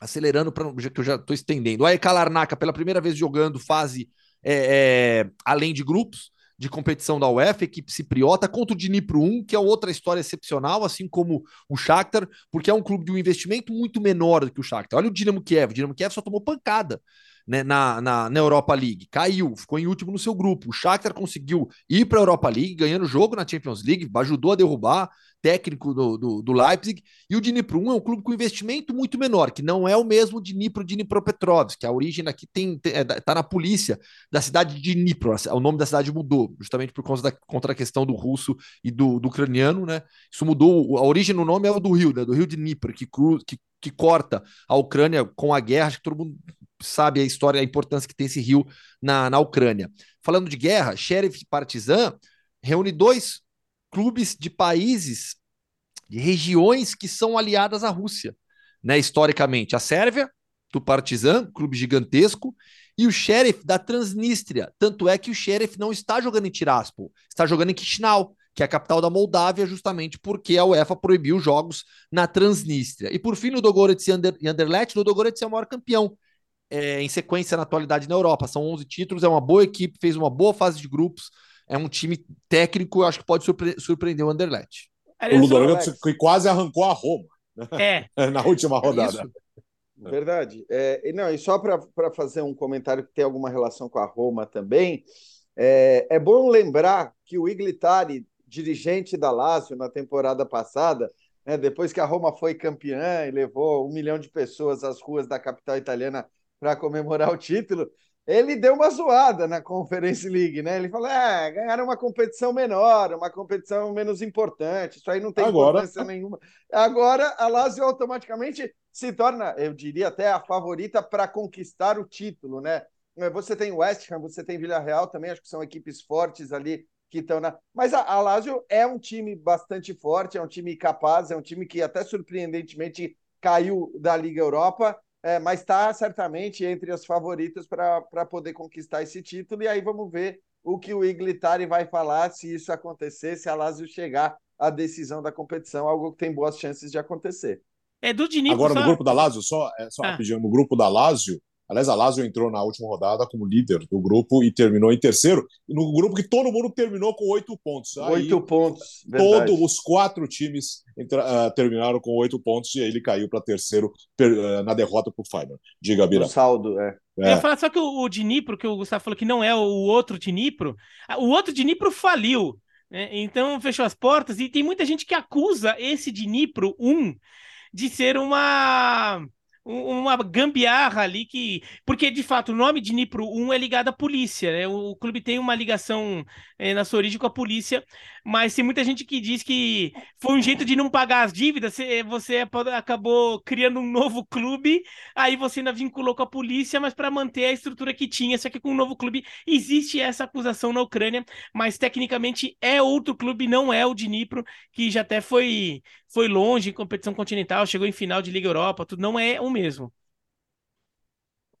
Acelerando, para que eu já estou estendendo. O AEK Larnaca, pela primeira vez jogando fase é, é, além de grupos, de competição da UEFA, equipe cipriota, contra o Dnipro 1, que é outra história excepcional, assim como o Shakhtar, porque é um clube de um investimento muito menor do que o Shakhtar. Olha o Dinamo Kiev, o Dinamo Kiev só tomou pancada né, na, na, na, Europa League? Caiu, ficou em último no seu grupo. O Shakhtar conseguiu ir para a Europa League, ganhando jogo na Champions League, ajudou a derrubar técnico do, do, do, Leipzig. E o Dnipro 1 é um clube com investimento muito menor, que não é o mesmo Dnipro Dnipropetrovsk, que a origem aqui tem, tem é, tá na polícia da cidade de Dnipro. O nome da cidade mudou, justamente por causa da contra a questão do russo e do, do ucraniano, né? Isso mudou. A origem no nome é o do rio, né? Do rio Dnipro, que, cru, que, que corta a Ucrânia com a guerra. Acho que todo mundo sabe a história, a importância que tem esse rio na, na Ucrânia. Falando de guerra, Sheriff Partizan reúne dois clubes de países, de regiões que são aliadas à Rússia, né? Historicamente, a Sérvia, do Partizan, clube gigantesco, e o Sheriff da Transnistria. Tanto é que o Sheriff não está jogando em Tiraspol, está jogando em Chisinau, que é a capital da Moldávia, justamente porque a UEFA proibiu jogos na Transnistria. E por fim, o Dogorets e Anderlecht, o Dogorets é o maior campeão é, em sequência na atualidade na Europa. São 11 títulos, é uma boa equipe, fez uma boa fase de grupos, é um time técnico, eu acho que pode surpre surpreender o Anderlecht. O Ludogorets que quase arrancou a Roma né? é. na última rodada. Verdade. É, não, e só para fazer um comentário que tem alguma relação com a Roma também, é, é bom lembrar que o Iglitari, dirigente da Lazio na temporada passada, né, depois que a Roma foi campeã e levou um milhão de pessoas às ruas da capital italiana para comemorar o título, ele deu uma zoada na Conference League, né? Ele falou: é, ganharam uma competição menor, uma competição menos importante, isso aí não tem Agora... importância nenhuma. Agora a Lazio automaticamente se torna, eu diria até a favorita para conquistar o título, né? Você tem West Ham, você tem Villarreal também, acho que são equipes fortes ali que estão na. Mas a, a Lazio é um time bastante forte, é um time capaz, é um time que até surpreendentemente caiu da Liga Europa é, mas está certamente entre as favoritas para poder conquistar esse título. E aí vamos ver o que o Iglitari vai falar se isso acontecer, se a Lazio chegar à decisão da competição, algo que tem boas chances de acontecer. É do Diniz. Agora só... no grupo da Lazio, só, é, só ah. rapidinho, no grupo da Lazio, Aliás, a Lazio entrou na última rodada como líder do grupo e terminou em terceiro. No grupo que todo mundo terminou com oito pontos. Oito pontos. Todos os quatro times entra, uh, terminaram com oito pontos e aí ele caiu para terceiro per, uh, na derrota para o Feyenoord. Diga, Bira. O saldo, é. é. Eu ia falar só que o, o Dnipro, que o Gustavo falou que não é o outro Dnipro, o outro Dnipro faliu. Né? Então fechou as portas e tem muita gente que acusa esse Dnipro 1 de ser uma uma gambiarra ali que. Porque, de fato, o nome de Nipro 1 é ligado à polícia, né? O clube tem uma ligação é, na sua origem com a polícia, mas tem muita gente que diz que foi um jeito de não pagar as dívidas, você acabou criando um novo clube, aí você ainda vinculou com a polícia, mas para manter a estrutura que tinha, só que com um novo clube existe essa acusação na Ucrânia, mas tecnicamente é outro clube, não é o Dnipro, que já até foi, foi longe em competição continental, chegou em final de Liga Europa, tudo não é o mesmo.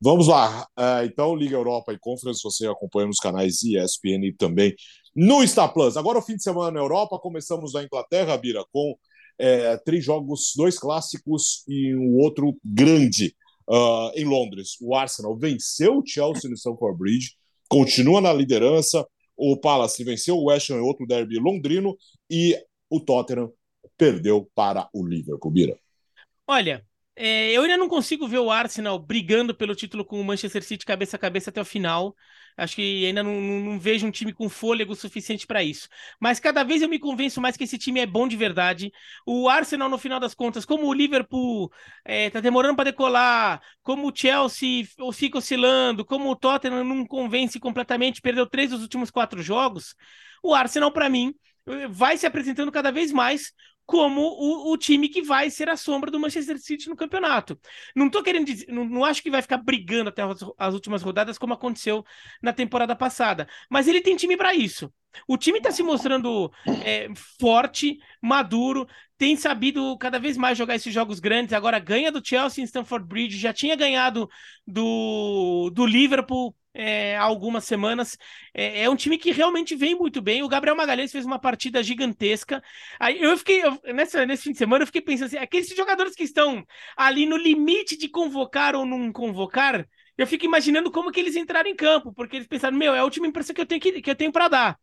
Vamos lá. Uh, então, Liga Europa e Conference, você acompanha nos canais ESPN e também no Star Plus. Agora, o fim de semana na Europa, começamos na Inglaterra, Bira, com é, três jogos, dois clássicos e um outro grande uh, em Londres. O Arsenal venceu o Chelsea no Stamford Bridge, continua na liderança. O Palace venceu o West Ham em outro derby londrino e o Tottenham perdeu para o Liverpool, Bira. Olha, é, eu ainda não consigo ver o Arsenal brigando pelo título com o Manchester City cabeça a cabeça até o final. Acho que ainda não, não, não vejo um time com fôlego suficiente para isso. Mas cada vez eu me convenço mais que esse time é bom de verdade. O Arsenal, no final das contas, como o Liverpool é, tá demorando para decolar, como o Chelsea fica oscilando, como o Tottenham não convence completamente, perdeu três dos últimos quatro jogos, o Arsenal, para mim, vai se apresentando cada vez mais como o, o, time que vai ser a sombra do Manchester City no campeonato. Não tô querendo dizer, não, não acho que vai ficar brigando até as, as, últimas rodadas como aconteceu na temporada passada, mas ele tem time para isso. O time está se mostrando é, forte, maduro, tem sabido cada vez mais jogar esses jogos grandes. Agora ganha do Chelsea em Stamford Bridge, já tinha ganhado do, do Liverpool é, há algumas semanas. É, é, um time que realmente vem muito bem. O Gabriel Magalhães fez uma partida gigantesca. Aí eu fiquei, eu, nessa, nesse fim de semana, eu fiquei pensando assim: aqueles jogadores que estão ali no limite de convocar ou não convocar, eu fico imaginando como que eles entraram em campo, porque eles pensaram: meu, é a última impressão que eu tenho, que, que eu tenho para dar.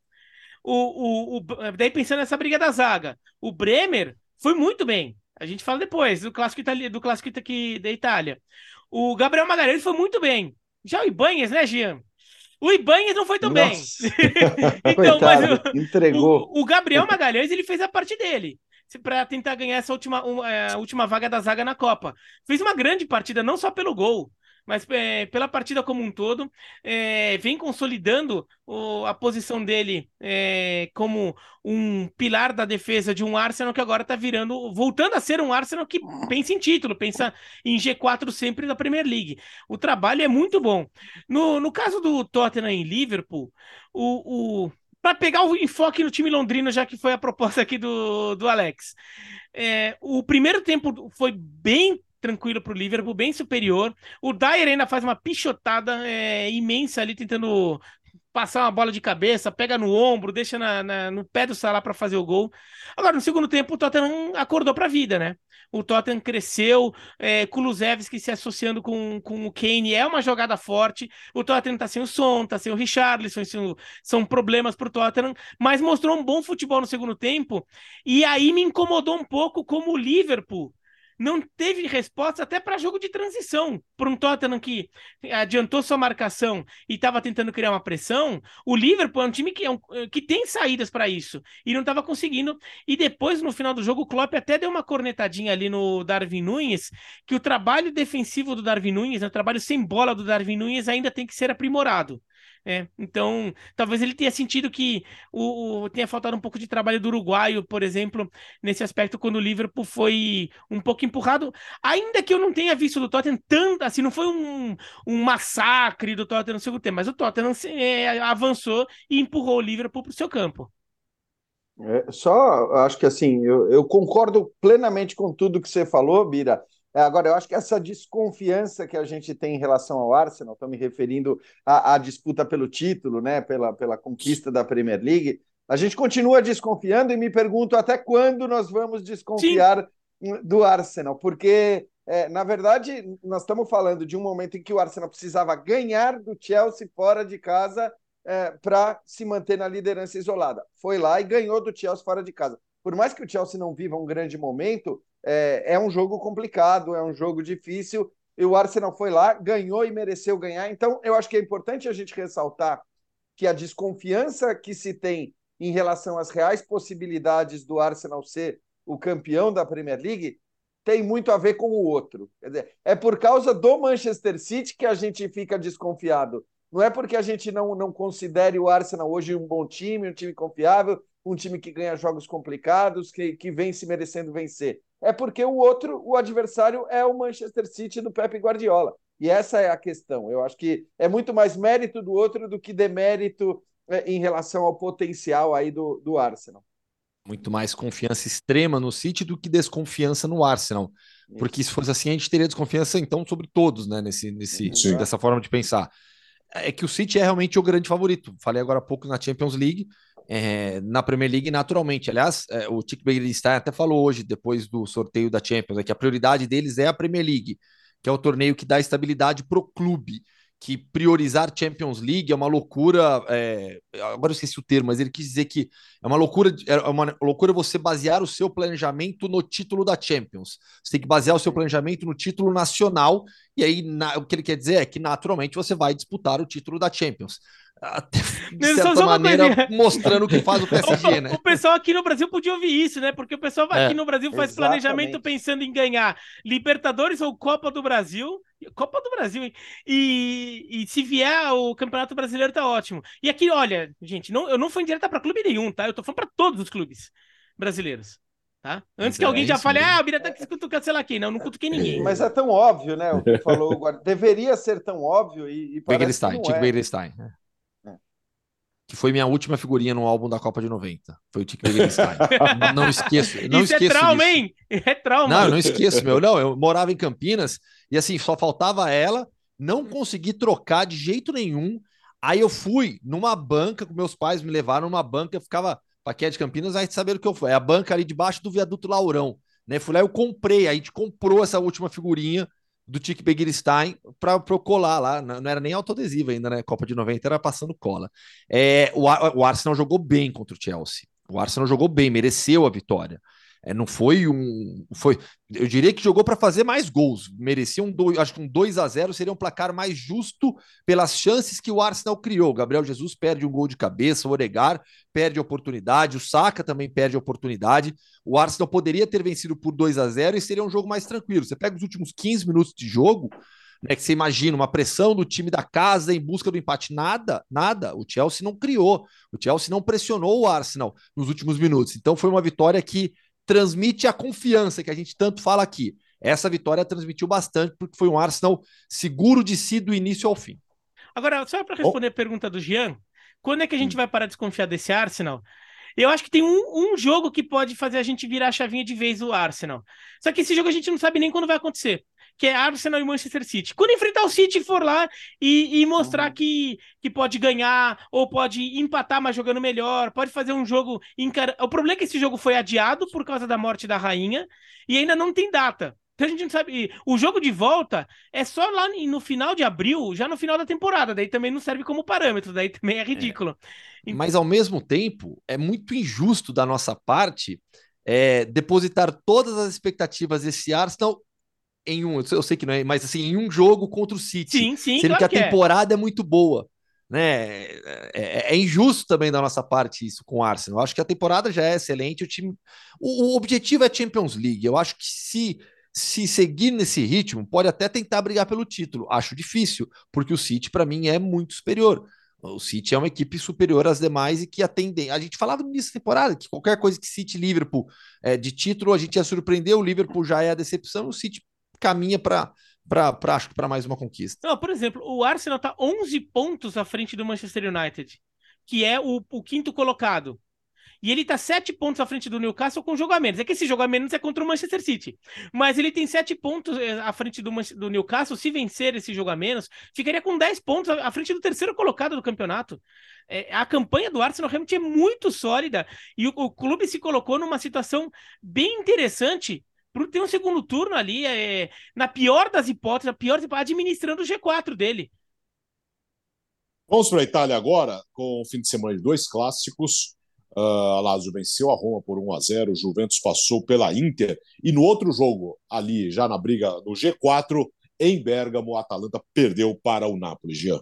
O, o, o, daí pensando nessa briga da zaga, o Bremer foi muito bem. A gente fala depois do clássico, itali do clássico da Itália. O Gabriel Magalhães foi muito bem. Já o Ibanhas, né, Gian? O Ibanhas não foi tão Nossa. bem. então, Coitado, mas o, entregou. O, o, Gabriel Magalhães ele fez a parte dele para tentar ganhar essa última, uma, é, última vaga da zaga na Copa. Fez uma grande partida, não só pelo gol, mas é, pela partida como um todo, é, vem consolidando o, a posição dele é, como um pilar da defesa de um Arsenal que agora está virando, voltando a ser um Arsenal que pensa em título, pensa em G4 sempre da Premier League. O trabalho é muito bom. No, no caso do Tottenham em Liverpool, o, o para pegar o enfoque no time londrino, já que foi a proposta aqui do, do Alex. É, o primeiro tempo foi bem tranquilo para o Liverpool, bem superior. O Dyer ainda faz uma pichotada é, imensa ali, tentando passar uma bola de cabeça, pega no ombro, deixa na, na, no pé do Salah para fazer o gol. Agora, no segundo tempo, o Tottenham acordou para a vida, né? O Tottenham cresceu, é, Kulusevski se associando com, com o Kane é uma jogada forte. O Tottenham tá sem o Son, tá sem o Richarlison, são, são problemas pro Tottenham, mas mostrou um bom futebol no segundo tempo. E aí me incomodou um pouco como o Liverpool não teve resposta até para jogo de transição. Para um Tottenham que adiantou sua marcação e estava tentando criar uma pressão, o Liverpool é um time que, é um, que tem saídas para isso e não estava conseguindo. E depois, no final do jogo, o Klopp até deu uma cornetadinha ali no Darwin Nunes, que o trabalho defensivo do Darwin Nunes, né, o trabalho sem bola do Darwin Nunes ainda tem que ser aprimorado. É, então, talvez ele tenha sentido que o, o, tenha faltado um pouco de trabalho do uruguaio, por exemplo, nesse aspecto, quando o Liverpool foi um pouco empurrado. Ainda que eu não tenha visto do Tottenham tanto, assim, não foi um, um massacre do Tottenham no segundo tempo, mas o Tottenham é, avançou e empurrou o Liverpool para o seu campo. É, só acho que assim, eu, eu concordo plenamente com tudo que você falou, Bira. É, agora, eu acho que essa desconfiança que a gente tem em relação ao Arsenal, estou me referindo à, à, disputa pelo título, né, pela, pela conquista da Premier League, a gente continua desconfiando e me pergunto até quando nós vamos desconfiar Sim. do Arsenal, porque, é, na verdade, nós estamos falando de um momento em que o Arsenal precisava ganhar do Chelsea fora de casa é, para se manter na liderança isolada. Foi lá e ganhou do Chelsea fora de casa. Por mais que o Chelsea não viva um grande momento, é, é um jogo complicado, é um jogo difícil. E o Arsenal foi lá, ganhou e mereceu ganhar. Então, eu acho que é importante a gente ressaltar que a desconfiança que se tem em relação às reais possibilidades do Arsenal ser o campeão da Premier League tem muito a ver com o outro. Quer dizer, é por causa do Manchester City que a gente fica desconfiado. Não é porque a gente não, não considere o Arsenal hoje um bom time, um time confiável, um time que ganha jogos complicados, que, que vem se merecendo vencer é porque o outro, o adversário, é o Manchester City do Pep Guardiola. E essa é a questão. Eu acho que é muito mais mérito do outro do que demérito é, em relação ao potencial aí do, do Arsenal. Muito mais confiança extrema no City do que desconfiança no Arsenal. Porque se fosse assim, a gente teria desconfiança então sobre todos, né? Nesse, nesse, dessa forma de pensar. É que o City é realmente o grande favorito. Falei agora há pouco na Champions League é, na Premier League naturalmente. Aliás, é, o Tick Begiristain até falou hoje, depois do sorteio da Champions, é que a prioridade deles é a Premier League, que é o torneio que dá estabilidade para o clube. Que priorizar Champions League é uma loucura. É, agora eu esqueci o termo, mas ele quis dizer que é uma loucura, é uma loucura você basear o seu planejamento no título da Champions. Você tem que basear o seu planejamento no título nacional, e aí na, o que ele quer dizer é que naturalmente você vai disputar o título da Champions de certa maneira, mostrando o que faz o PSG, né? O pessoal aqui no Brasil podia ouvir isso, né? Porque o pessoal é, aqui no Brasil faz exatamente. planejamento pensando em ganhar Libertadores ou Copa do Brasil. Copa do Brasil, hein? E, e se vier o Campeonato Brasileiro, tá ótimo. E aqui, olha, gente, não, eu não fui indireta para clube nenhum, tá? Eu tô falando para todos os clubes brasileiros. Tá? Antes Mas que é alguém já fale, mesmo. ah, o Bira tá cutucando, sei lá quem. Não, não cutuquei ninguém. Mas é tão óbvio, né? O que falou agora. Deveria ser tão óbvio e, e parece Begelstein, que não é que foi minha última figurinha no álbum da Copa de 90. Foi o Tic Begenstein. não esqueço. Não Isso é esqueço é trauma, disso. hein? É trauma. Não, eu não esqueço, meu. Não, eu morava em Campinas e assim, só faltava ela, não consegui trocar de jeito nenhum. Aí eu fui numa banca, com meus pais me levaram numa banca, eu ficava, Paquete de Campinas, aí saber o que eu fui. É a banca ali debaixo do viaduto Laurão. Né? Fui lá, eu comprei, aí a gente comprou essa última figurinha do Tic Begiristain para colar lá. Não era nem autoadesivo ainda, né? Copa de 90 era passando cola. É, o, o Arsenal jogou bem contra o Chelsea. O Arsenal jogou bem, mereceu a vitória. É, não foi um. Foi, eu diria que jogou para fazer mais gols. Merecia um dois, acho que um 2 a 0 seria um placar mais justo pelas chances que o Arsenal criou. Gabriel Jesus perde um gol de cabeça, o Oregar perde a oportunidade, o Saka também perde a oportunidade. O Arsenal poderia ter vencido por 2 a 0 e seria um jogo mais tranquilo. Você pega os últimos 15 minutos de jogo, né, que você imagina uma pressão do time da casa em busca do empate. Nada, nada. O Chelsea não criou. O Chelsea não pressionou o Arsenal nos últimos minutos. Então foi uma vitória que transmite a confiança que a gente tanto fala aqui. Essa vitória transmitiu bastante porque foi um Arsenal seguro de si do início ao fim. Agora, só para responder a pergunta do Jean, quando é que a gente hum. vai parar de desconfiar desse Arsenal? Eu acho que tem um, um jogo que pode fazer a gente virar a chavinha de vez o Arsenal. Só que esse jogo a gente não sabe nem quando vai acontecer que é Arsenal e Manchester City. Quando enfrentar o City for lá e, e mostrar uhum. que, que pode ganhar ou pode empatar, mas jogando melhor, pode fazer um jogo. Encar... O problema é que esse jogo foi adiado por causa da morte da rainha e ainda não tem data. Então a gente não sabe. O jogo de volta é só lá no final de abril, já no final da temporada. Daí também não serve como parâmetro, daí também é, é. ridículo. É. Mas ao mesmo tempo, é muito injusto da nossa parte é, depositar todas as expectativas desse Arsenal em um, eu sei que não é, mas assim, em um jogo contra o City. Sim, sim. Sendo claro que a é. temporada é. é. muito boa. Né? É, é, é, injusto também da nossa parte isso com o Arsenal. Eu acho que a temporada já é excelente. O time. O, o objetivo é Champions League. Eu acho que se se seguir nesse ritmo, pode até tentar brigar pelo título. Acho difícil, porque o City, para mim, é muito superior. O City é uma equipe superior às demais e que atendem. A gente falava nisso temporada, que qualquer coisa que City Liverpool é, de título, a gente ia surpreender. O Liverpool já é a decepção, o City caminha para para acho que para mais uma conquista. Não, por exemplo, o Arsenal está 11 pontos à frente do Manchester United, que é o, o quinto colocado. E ele está 7 pontos à frente do Newcastle com jogo a menos. É que esse jogo a menos é contra o Manchester City. Mas ele tem 7 pontos eh, à frente do, do Newcastle. Se vencer esse jogo a menos, ficaria com 10 pontos à frente do terceiro colocado do campeonato. É, a campanha do Arsenal realmente é muito sólida. E o, o clube se colocou numa situação bem interessante tem um segundo turno ali, é, na pior das hipóteses, a pior administrando o G4 dele. Vamos para a Itália agora, com o fim de semana de dois clássicos. Uh, a Lazio venceu a Roma por 1 a 0 o Juventus passou pela Inter. E no outro jogo, ali, já na briga no G4, em Bergamo, o Atalanta perdeu para o Napoli. Jean.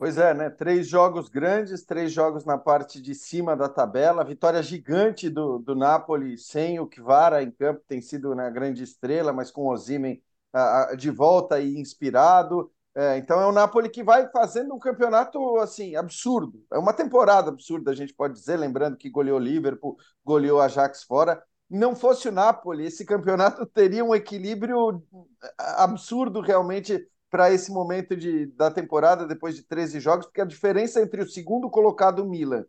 Pois é, né? Três jogos grandes, três jogos na parte de cima da tabela. Vitória gigante do, do Napoli sem o Kvara em campo, tem sido na né, grande estrela, mas com o Osimhen uh, de volta e inspirado. É, então é o Napoli que vai fazendo um campeonato assim absurdo. É uma temporada absurda, a gente pode dizer, lembrando que goleou Liverpool, goleou Ajax fora. Não fosse o Napoli, esse campeonato teria um equilíbrio absurdo realmente para esse momento de, da temporada, depois de 13 jogos, porque a diferença entre o segundo colocado Milan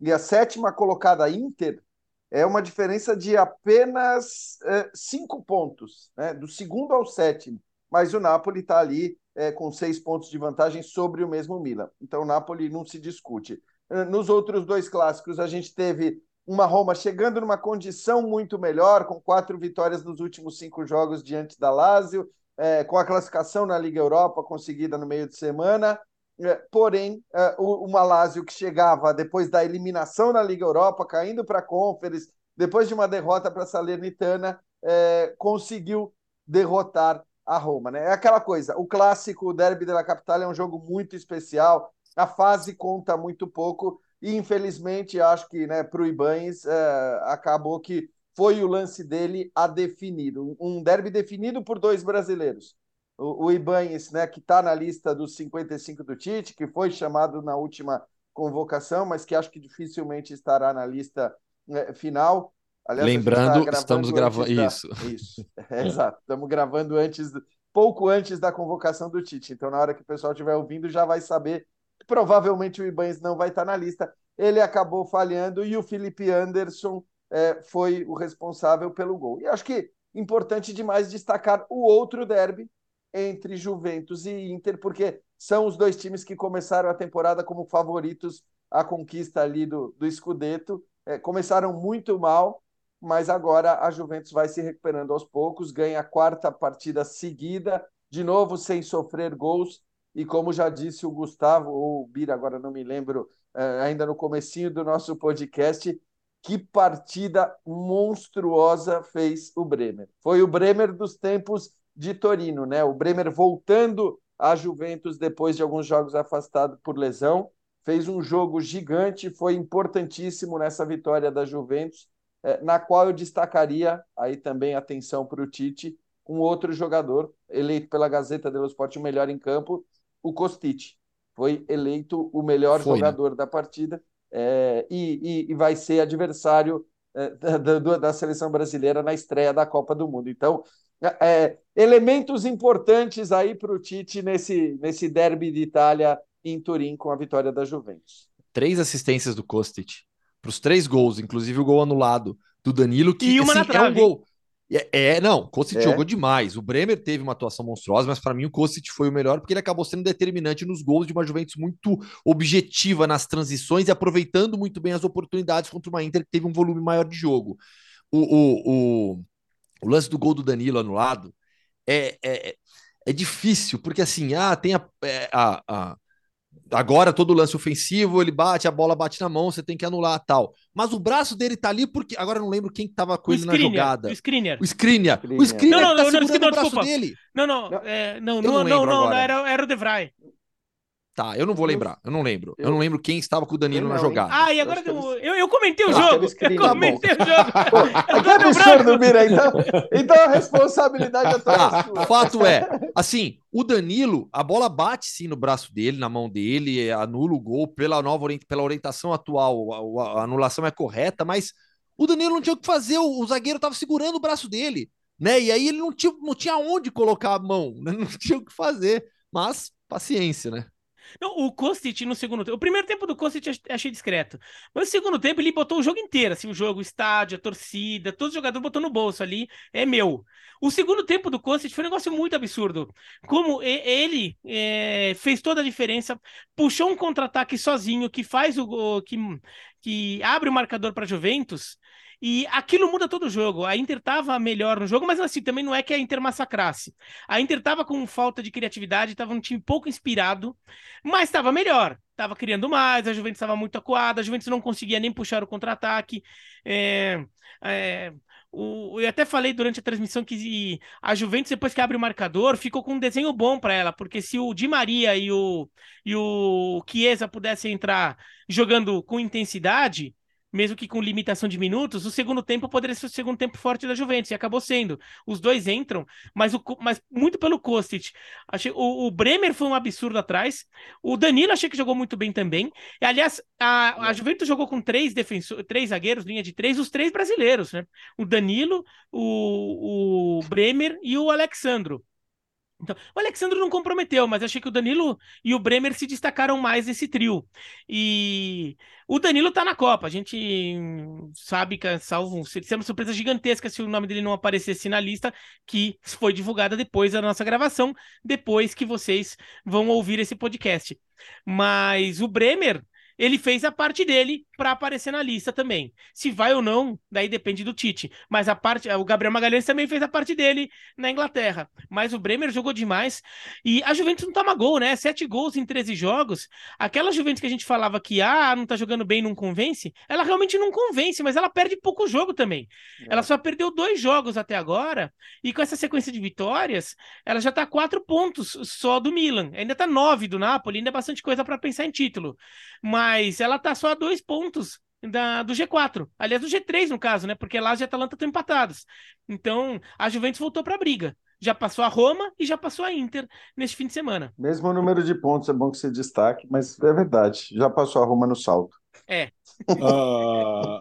e a sétima colocada Inter é uma diferença de apenas é, cinco pontos, né? do segundo ao sétimo. Mas o Napoli está ali é, com seis pontos de vantagem sobre o mesmo Milan. Então o Napoli não se discute. Nos outros dois clássicos, a gente teve uma Roma chegando numa condição muito melhor, com quatro vitórias nos últimos cinco jogos diante da Lazio, é, com a classificação na Liga Europa conseguida no meio de semana, é, porém, é, o, o Malásio que chegava depois da eliminação na Liga Europa, caindo para a Conference, depois de uma derrota para a Salernitana, é, conseguiu derrotar a Roma. Né? É aquela coisa, o clássico o Derby da Capital é um jogo muito especial, a fase conta muito pouco, e infelizmente acho que né, para o Ibanes é, acabou que foi o lance dele a definir. Um derby definido por dois brasileiros. O, o Ibanes, né, que está na lista dos 55 do Tite, que foi chamado na última convocação, mas que acho que dificilmente estará na lista né, final. Aliás, Lembrando, tá estamos gravando da... isso. Isso, é, exato. Estamos gravando antes, pouco antes da convocação do Tite. Então, na hora que o pessoal estiver ouvindo, já vai saber que provavelmente o Ibanes não vai estar na lista. Ele acabou falhando e o Felipe Anderson é, foi o responsável pelo gol. E acho que importante demais destacar o outro derby entre Juventus e Inter, porque são os dois times que começaram a temporada como favoritos à conquista ali do, do Scudetto. É, começaram muito mal, mas agora a Juventus vai se recuperando aos poucos, ganha a quarta partida seguida, de novo sem sofrer gols, e como já disse o Gustavo, ou o Bira, agora não me lembro, é, ainda no comecinho do nosso podcast, que partida monstruosa fez o Bremer. Foi o Bremer dos tempos de Torino, né? O Bremer voltando à Juventus depois de alguns jogos afastado por lesão, fez um jogo gigante, foi importantíssimo nessa vitória da Juventus, eh, na qual eu destacaria aí também atenção para o Tite, um outro jogador eleito pela Gazeta dello Sport o melhor em campo, o Kostic. Foi eleito o melhor foi, né? jogador né? da partida é, e, e, vai ser adversário é, da, da, seleção brasileira na estreia da Copa do Mundo. Então, é, é elementos importantes aí para o Tite nesse, nesse derby de Itália em Turim com a vitória da Juventus. Três assistências do Kostic para os três gols, inclusive o gol anulado do Danilo, que e uma assim, na trave. é um gol. É, é, não, Kostic é. jogou demais. O Bremer teve uma atuação monstruosa, mas para mim o Kostic foi o melhor porque ele acabou sendo determinante nos gols de uma Juventus muito objetiva nas transições e aproveitando muito bem as oportunidades contra uma Inter que teve um volume maior de jogo. O, o, o, o lance do gol do Danilo anulado é, é, é difícil, porque assim, ah, tem a, é, a, a agora todo lance ofensivo, ele bate, a bola bate na mão, você tem que anular tal. Mas o braço dele tá ali porque agora eu não lembro quem tava com o ele na jogada. O Screener. O Screener. O Screener não, não, tá não, segurando não, o braço desculpa. dele. Não, não, não, é, não, não, não, não, não, era, era o De Vrij. Tá, eu não vou lembrar, eu não lembro. Eu, eu não lembro quem estava com o Danilo na jogada. Ah, e agora eu, eu, eu comentei o jogo. Eu comentei o jogo. Pô, que absurdo, Mira. Então, então a responsabilidade é toda ah, Fato é, assim, o Danilo, a bola bate sim no braço dele, na mão dele, anula o gol pela nova pela orientação atual. A, a anulação é correta, mas o Danilo não tinha o que fazer, o, o zagueiro estava segurando o braço dele, né? E aí ele não tinha, não tinha onde colocar a mão, né? não tinha o que fazer. Mas paciência, né? Não, o Kostic no segundo tempo. O primeiro tempo do Kostic achei discreto. Mas no segundo tempo ele botou o jogo inteiro, assim, o jogo, o estádio, a torcida, todos os jogadores botou no bolso ali, é meu. O segundo tempo do Kostic foi um negócio muito absurdo. Como ele é, fez toda a diferença, puxou um contra-ataque sozinho, que faz o, que, que abre o marcador para Juventus. E aquilo muda todo o jogo. A Inter estava melhor no jogo, mas assim, também não é que a Inter massacrasse. A Inter estava com falta de criatividade, estava um time pouco inspirado, mas estava melhor. Estava criando mais, a Juventus estava muito acuada, a Juventus não conseguia nem puxar o contra-ataque. É, é, eu até falei durante a transmissão que a Juventus, depois que abre o marcador, ficou com um desenho bom para ela, porque se o Di Maria e o, e o Chiesa pudessem entrar jogando com intensidade, mesmo que com limitação de minutos, o segundo tempo poderia ser o segundo tempo forte da Juventus, e acabou sendo. Os dois entram, mas, o, mas muito pelo Kostic. Achei, o, o Bremer foi um absurdo atrás, o Danilo achei que jogou muito bem também. E, aliás, a, a Juventus jogou com três defensores, três zagueiros, linha de três, os três brasileiros, né? O Danilo, o, o Bremer e o Alexandro. Então, o Alexandre não comprometeu, mas achei que o Danilo e o Bremer se destacaram mais nesse trio. E o Danilo tá na Copa. A gente sabe que, salvo, seria uma surpresa gigantesca se o nome dele não aparecesse na lista, que foi divulgada depois da nossa gravação, depois que vocês vão ouvir esse podcast. Mas o Bremer ele fez a parte dele para aparecer na lista também. Se vai ou não, daí depende do Tite. Mas a parte, o Gabriel Magalhães também fez a parte dele na Inglaterra. Mas o Bremer jogou demais e a Juventus não toma gol, né? Sete gols em 13 jogos. Aquela Juventus que a gente falava que ah, não tá jogando bem, não convence. Ela realmente não convence, mas ela perde pouco jogo também. É. Ela só perdeu dois jogos até agora e com essa sequência de vitórias, ela já tá quatro pontos só do Milan. Ainda tá nove do Napoli, ainda é bastante coisa para pensar em título. Mas mas ela tá só a dois pontos da, do G4. Aliás, do G3, no caso, né? Porque lá as e Atalanta estão empatados. Então, a Juventus voltou para a briga. Já passou a Roma e já passou a Inter neste fim de semana. Mesmo número de pontos, é bom que você destaque, mas é verdade. Já passou a Roma no salto. É. Uh...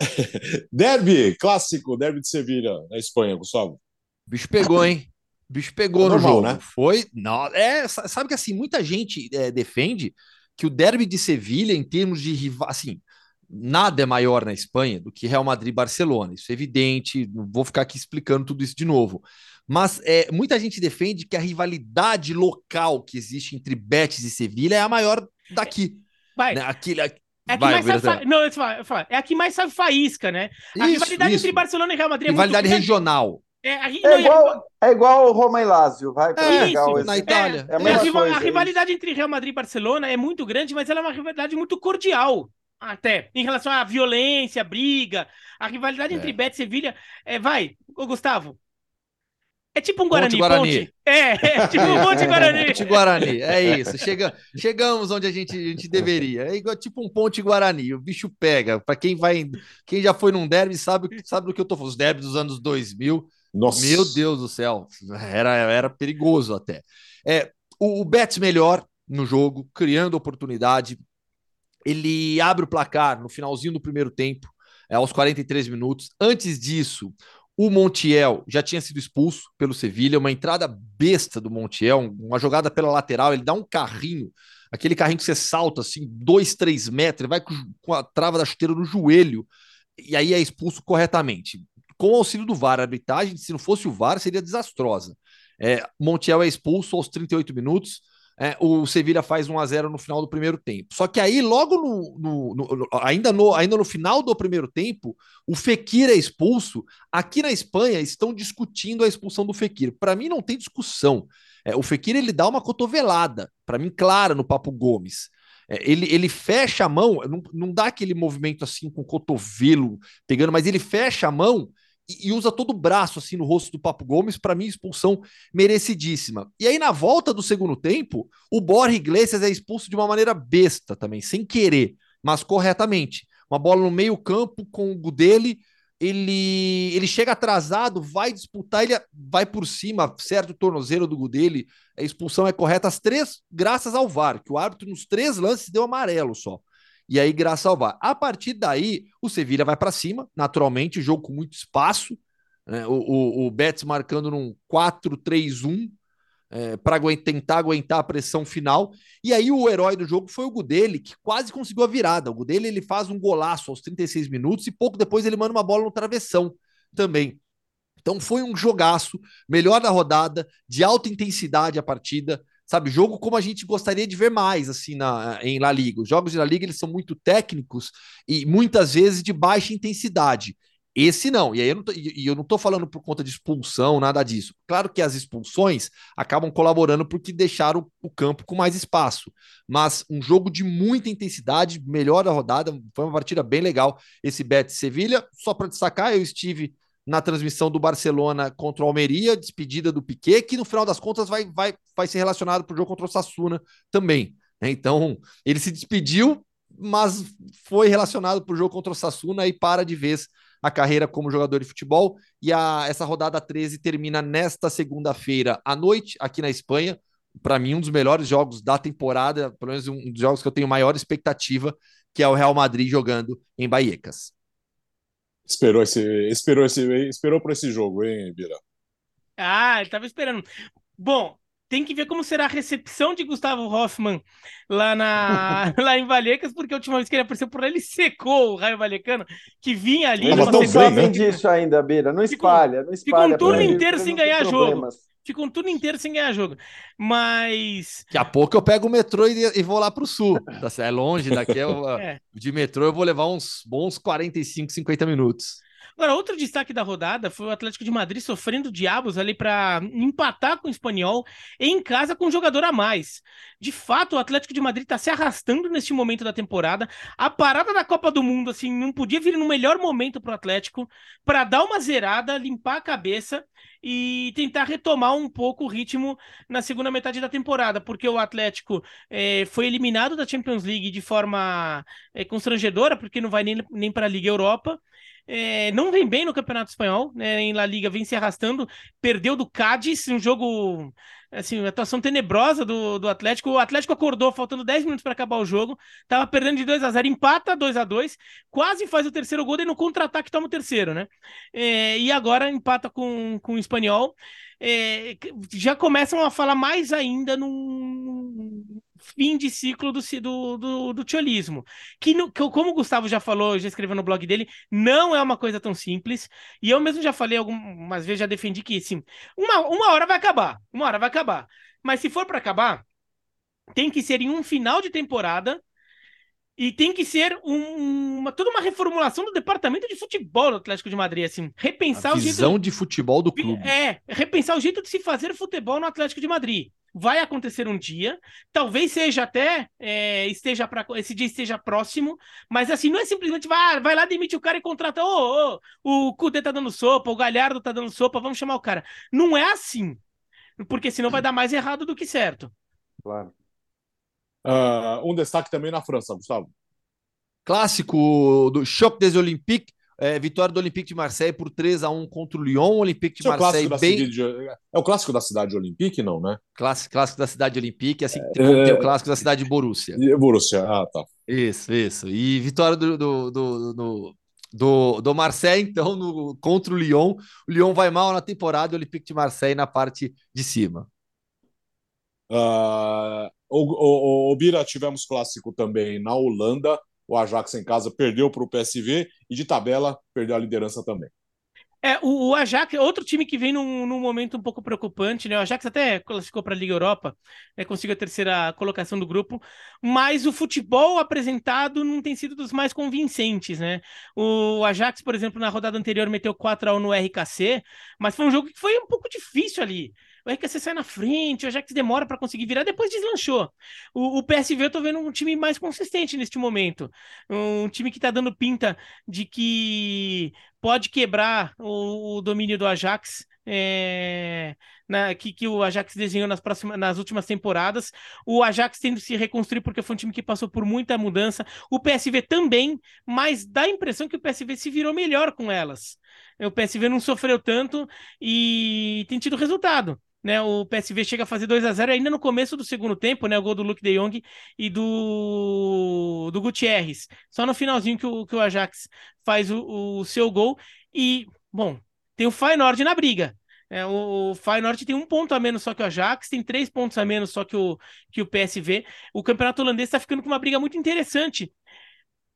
derby, clássico, derby de Sevilha, na Espanha, Gustavo. O bicho pegou, hein? O bicho pegou no jogo. Né? Foi. Não, é, sabe que assim, muita gente é, defende que o derby de Sevilha, em termos de rival, assim, nada é maior na Espanha do que Real Madrid e Barcelona. Isso é evidente, não vou ficar aqui explicando tudo isso de novo. Mas é, muita gente defende que a rivalidade local que existe entre Betis e Sevilha é a maior daqui. Vai. Né? Aquilo, é a que mais sabe fa... Não, eu falo, é a mais sabe faísca, né? A isso, rivalidade isso. entre Barcelona e Real Madrid é rivalidade regional. É, a, é, não, igual, é igual o Roma e Lazio, vai para é, isso, na Itália. É, é a, a, rivalidade entre Real Madrid e Barcelona é muito grande, mas ela é uma rivalidade muito cordial. Até. Em relação à violência, briga, a rivalidade é. entre Betis e Sevilha. É, vai, ô Gustavo. É tipo um Guarani, Ponte Guarani. Ponte. É, é tipo um Ponte Guarani. Ponte Guarani, é isso. Chega, chegamos onde a gente, a gente deveria. É igual, tipo um Ponte Guarani. O bicho pega. Para quem vai, quem já foi num derby sabe, sabe do que eu tô falando. Os derbys dos anos 2000. Nossa. Meu Deus do céu. Era, era perigoso até. É, o, o Betis melhor no jogo, criando oportunidade. Ele abre o placar no finalzinho do primeiro tempo, é, aos 43 minutos. Antes disso, o Montiel já tinha sido expulso pelo Sevilha, uma entrada besta do Montiel, uma jogada pela lateral, ele dá um carrinho, aquele carrinho que você salta assim, dois, três metros, ele vai com a trava da chuteira no joelho, e aí é expulso corretamente. Com o auxílio do VAR, a arbitragem, se não fosse o VAR, seria desastrosa. É, Montiel é expulso aos 38 minutos, é, o Sevilha faz 1 a 0 no final do primeiro tempo. Só que aí, logo no, no, no, ainda, no, ainda no final do primeiro tempo, o Fekir é expulso. Aqui na Espanha estão discutindo a expulsão do Fekir. Para mim, não tem discussão. É, o Fekir ele dá uma cotovelada, para mim, clara no Papo Gomes. É, ele, ele fecha a mão, não, não dá aquele movimento assim com o cotovelo pegando, mas ele fecha a mão e, usa todo o braço assim no rosto do Papo Gomes, para mim expulsão merecidíssima. E aí na volta do segundo tempo, o Borja Iglesias é expulso de uma maneira besta também, sem querer, mas corretamente. Uma bola no meio-campo com o Gudeli, ele ele chega atrasado, vai disputar, ele vai por cima, certo o tornozeiro do Gudeli, a expulsão é correta as três, graças ao VAR, que o árbitro nos três lances deu amarelo só. E aí, graças ao VAR. A partir daí, o Sevilha vai para cima, naturalmente, jogo com muito espaço. Né? O, o, o Betis marcando num 4-3-1 é, para tentar aguentar a pressão final. E aí, o herói do jogo foi o Gudeli, que quase conseguiu a virada. O Gudeli ele faz um golaço aos 36 minutos e pouco depois ele manda uma bola no travessão também. Então foi um jogaço, melhor da rodada, de alta intensidade a partida sabe, jogo como a gente gostaria de ver mais assim na em La Liga. Os jogos de La Liga eles são muito técnicos e muitas vezes de baixa intensidade. Esse não, e aí eu não tô, e eu não tô falando por conta de expulsão, nada disso. Claro que as expulsões acabam colaborando porque deixaram o campo com mais espaço, mas um jogo de muita intensidade, melhor da rodada, foi uma partida bem legal esse Betis Sevilha. Só para destacar, eu estive na transmissão do Barcelona contra o Almeria, despedida do Piquet, que no final das contas vai, vai, vai ser relacionado para o jogo contra o Sassuna também. Né? Então, ele se despediu, mas foi relacionado para o jogo contra o Sassuna e para de vez a carreira como jogador de futebol. E a, essa rodada 13 termina nesta segunda-feira à noite, aqui na Espanha. Para mim, um dos melhores jogos da temporada, pelo menos um dos jogos que eu tenho maior expectativa, que é o Real Madrid jogando em Baiecas. Esperou esse, esperou esse, esperou por esse jogo, hein, Bira? Ah, ele tava esperando. Bom, tem que ver como será a recepção de Gustavo Hoffman lá, na, lá em Valecas, porque a última vez que ele apareceu por lá, ele secou o Raio Valecano, que vinha ali. Eles não sabem disso ainda, Bira. Não espalha, não espalha. Fica um turno inteiro sem ganhar jogo. Fica um turno inteiro sem ganhar jogo. Mas. Daqui a pouco eu pego o metrô e, e vou lá para o sul. Tá é longe daqui. Eu, é. De metrô eu vou levar uns bons 45, 50 minutos. Agora, outro destaque da rodada foi o Atlético de Madrid sofrendo diabos ali para empatar com o Espanhol em casa com um jogador a mais. De fato, o Atlético de Madrid está se arrastando neste momento da temporada. A parada da Copa do Mundo, assim, não podia vir no melhor momento para o Atlético para dar uma zerada, limpar a cabeça e tentar retomar um pouco o ritmo na segunda metade da temporada, porque o Atlético é, foi eliminado da Champions League de forma é, constrangedora, porque não vai nem, nem para a Liga Europa é, não vem bem no Campeonato Espanhol, né? Em La Liga vem se arrastando, perdeu do Cádiz, um jogo, assim, atuação tenebrosa do, do Atlético. O Atlético acordou faltando 10 minutos para acabar o jogo, tava perdendo de 2 a 0 empata 2 a 2 quase faz o terceiro gol, e no contra-ataque toma o terceiro, né? É, e agora empata com, com o Espanhol. É, já começam a falar mais ainda num fim de ciclo do, do, do, do tiolismo. Que, no, que, como o Gustavo já falou, já escreveu no blog dele, não é uma coisa tão simples. E eu mesmo já falei algumas vezes, já defendi que sim, uma, uma hora vai acabar. Uma hora vai acabar. Mas se for para acabar, tem que ser em um final de temporada e tem que ser um, uma, toda uma reformulação do departamento de futebol do Atlético de Madrid, assim, repensar a visão o jeito de futebol do clube. É, repensar o jeito de se fazer futebol no Atlético de Madrid. Vai acontecer um dia, talvez seja até é, esteja para esse dia esteja próximo, mas assim não é simplesmente vai, ah, vai lá demite o cara e contrata, ô, oh, o Cudê tá dando sopa, o Galhardo tá dando sopa, vamos chamar o cara. Não é assim, porque senão vai dar mais errado do que certo. Claro. Uh, um destaque também na França, Gustavo. Clássico do Choc des Olympiques, é, vitória do Olympique de Marseille por 3 a 1 contra o Lyon. O Olympique de é Marseille bem... De... É o clássico da cidade Olympique, não, né? Clássico, clássico da cidade Olympique, assim é... tem o clássico da cidade de Borussia. Borussia, ah, tá. Isso, isso. E vitória do, do, do, do, do, do Marseille, então, no, contra o Lyon. O Lyon vai mal na temporada e o Olympique de Marseille na parte de cima. Uh, o, o, o, Bira, tivemos clássico também na Holanda o Ajax em casa perdeu para o PSV e de tabela perdeu a liderança também. É, o, o Ajax é outro time que vem num, num, momento um pouco preocupante, né? O Ajax até classificou para a Liga Europa, né? conseguiu a terceira colocação do grupo, mas o futebol apresentado não tem sido dos mais convincentes, né? O Ajax, por exemplo, na rodada anterior meteu 4 a 1 no RKC, mas foi um jogo que foi um pouco difícil ali o RKC sai na frente, o Ajax demora para conseguir virar, depois deslanchou. O, o, PSV eu tô vendo um time mais consistente neste momento. Um time que tá dando pinta de que pode quebrar o, o domínio do Ajax. É, na, que, que o Ajax desenhou nas, nas últimas temporadas. O Ajax tendo se reconstruir porque foi um time que passou por muita mudança. O PSV também, mas dá a impressão que o PSV se virou melhor com elas. O PSV não sofreu tanto e tem tido resultado né? O PSV chega a fazer 2 a 0 ainda no começo do segundo tempo, né? O gol do Luke de Jong e do, do Gutierrez. Só no finalzinho que o, que o Ajax faz o, o seu gol. E, bom, tem o Feyenoord na briga. É, o, o Feyenoord tem um ponto a menos só que o Ajax, tem três pontos a menos só que o, que o PSV. O campeonato holandês está ficando com uma briga muito interessante.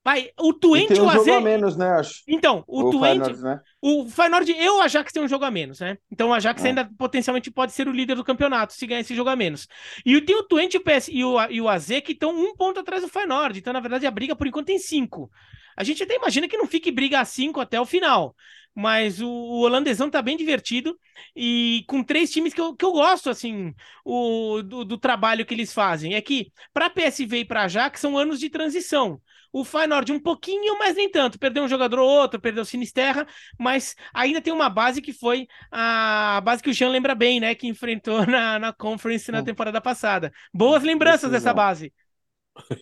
Vai, o Twente e tem um o jogo a menos, né, acho. Então, o, o Twente, Feyenoord, né? o Feyenoord e o Ajax tem um jogo a menos, né? Então o Ajax é. ainda potencialmente pode ser o líder do campeonato se ganhar esse jogo a menos. E tem o Twente o PS, e o, e o AZ que estão um ponto atrás do Feyenoord. Então, na verdade, a briga por enquanto tem cinco. A gente até imagina que não fique briga a cinco até o final. Mas o, o holandesão tá bem divertido e com três times que eu, que eu gosto, assim, o, do, do trabalho que eles fazem. É que para PSV e para Ajax são anos de transição. O Feyenoord um pouquinho, mas nem tanto. Perdeu um jogador ou outro, perdeu o Sinisterra, mas ainda tem uma base que foi a base que o Jean lembra bem, né? Que enfrentou na, na Conference na temporada passada. Boas lembranças dessa base.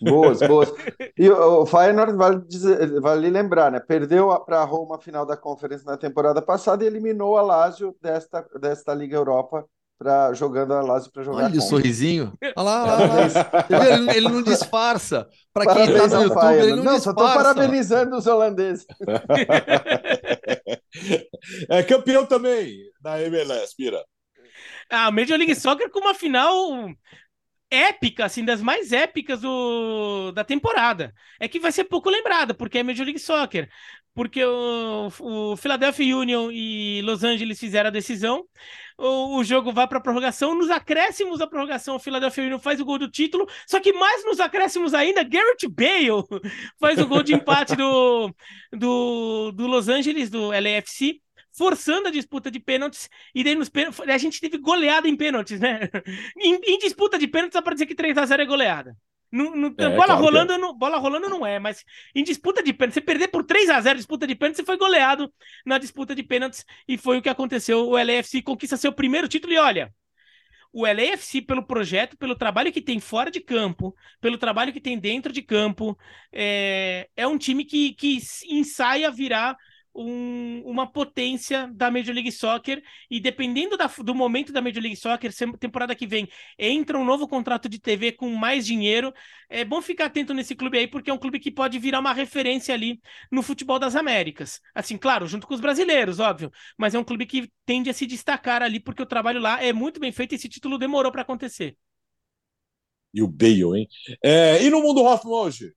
Boas, boas. E o Feyenoord, vale, dizer, vale lembrar, né? Perdeu para a Roma a final da Conference na temporada passada e eliminou a Lazio desta, desta Liga Europa pra, jogando a Lazio para jogar. Olha o sorrisinho. Olha lá, olha lá. Ele, ele, não disfarça. Para quem está no YouTube, ele não, não disfarça. Só tô parabenizando os holandeses. é campeão também da MLS, Pira. A Major League Soccer com uma final épica, assim, das mais épicas do, da temporada. É que vai ser pouco lembrada, porque é Major League Soccer. Porque o, o Philadelphia Union e Los Angeles fizeram a decisão. O, o jogo vai para a prorrogação. Nos acréscimos da prorrogação, o Philadelphia Union faz o gol do título. Só que mais nos acréscimos ainda, Garrett Bale faz o gol de empate do, do, do Los Angeles, do LAFC forçando a disputa de pênaltis, e daí nos pênaltis, a gente teve goleada em pênaltis, né? em, em, disputa de pênaltis, dá pra dizer que 3x0 é goleada. No, no, é, bola, claro rolando, é. não, bola rolando não é, mas em disputa de pênaltis, você perder por 3 a 0 disputa de pênaltis, você foi goleado na disputa de pênaltis e foi o que aconteceu. O LAFC conquista seu primeiro título e olha, o LAFC, pelo projeto, pelo trabalho que tem fora de campo, pelo trabalho que tem dentro de campo, é, é um time que, que ensaia virar um, uma potência da Major League Soccer e dependendo da, do momento da Major League Soccer, temporada que vem entra um novo contrato de TV com mais dinheiro, é bom ficar atento nesse clube aí porque é um clube que pode virar uma referência ali no futebol das Américas. Assim, claro, junto com os brasileiros, óbvio, mas é um clube que tende a se destacar ali porque o trabalho lá é muito bem feito e esse título demorou para acontecer. E o Bale, hein? É, e no mundo Hoffman hoje?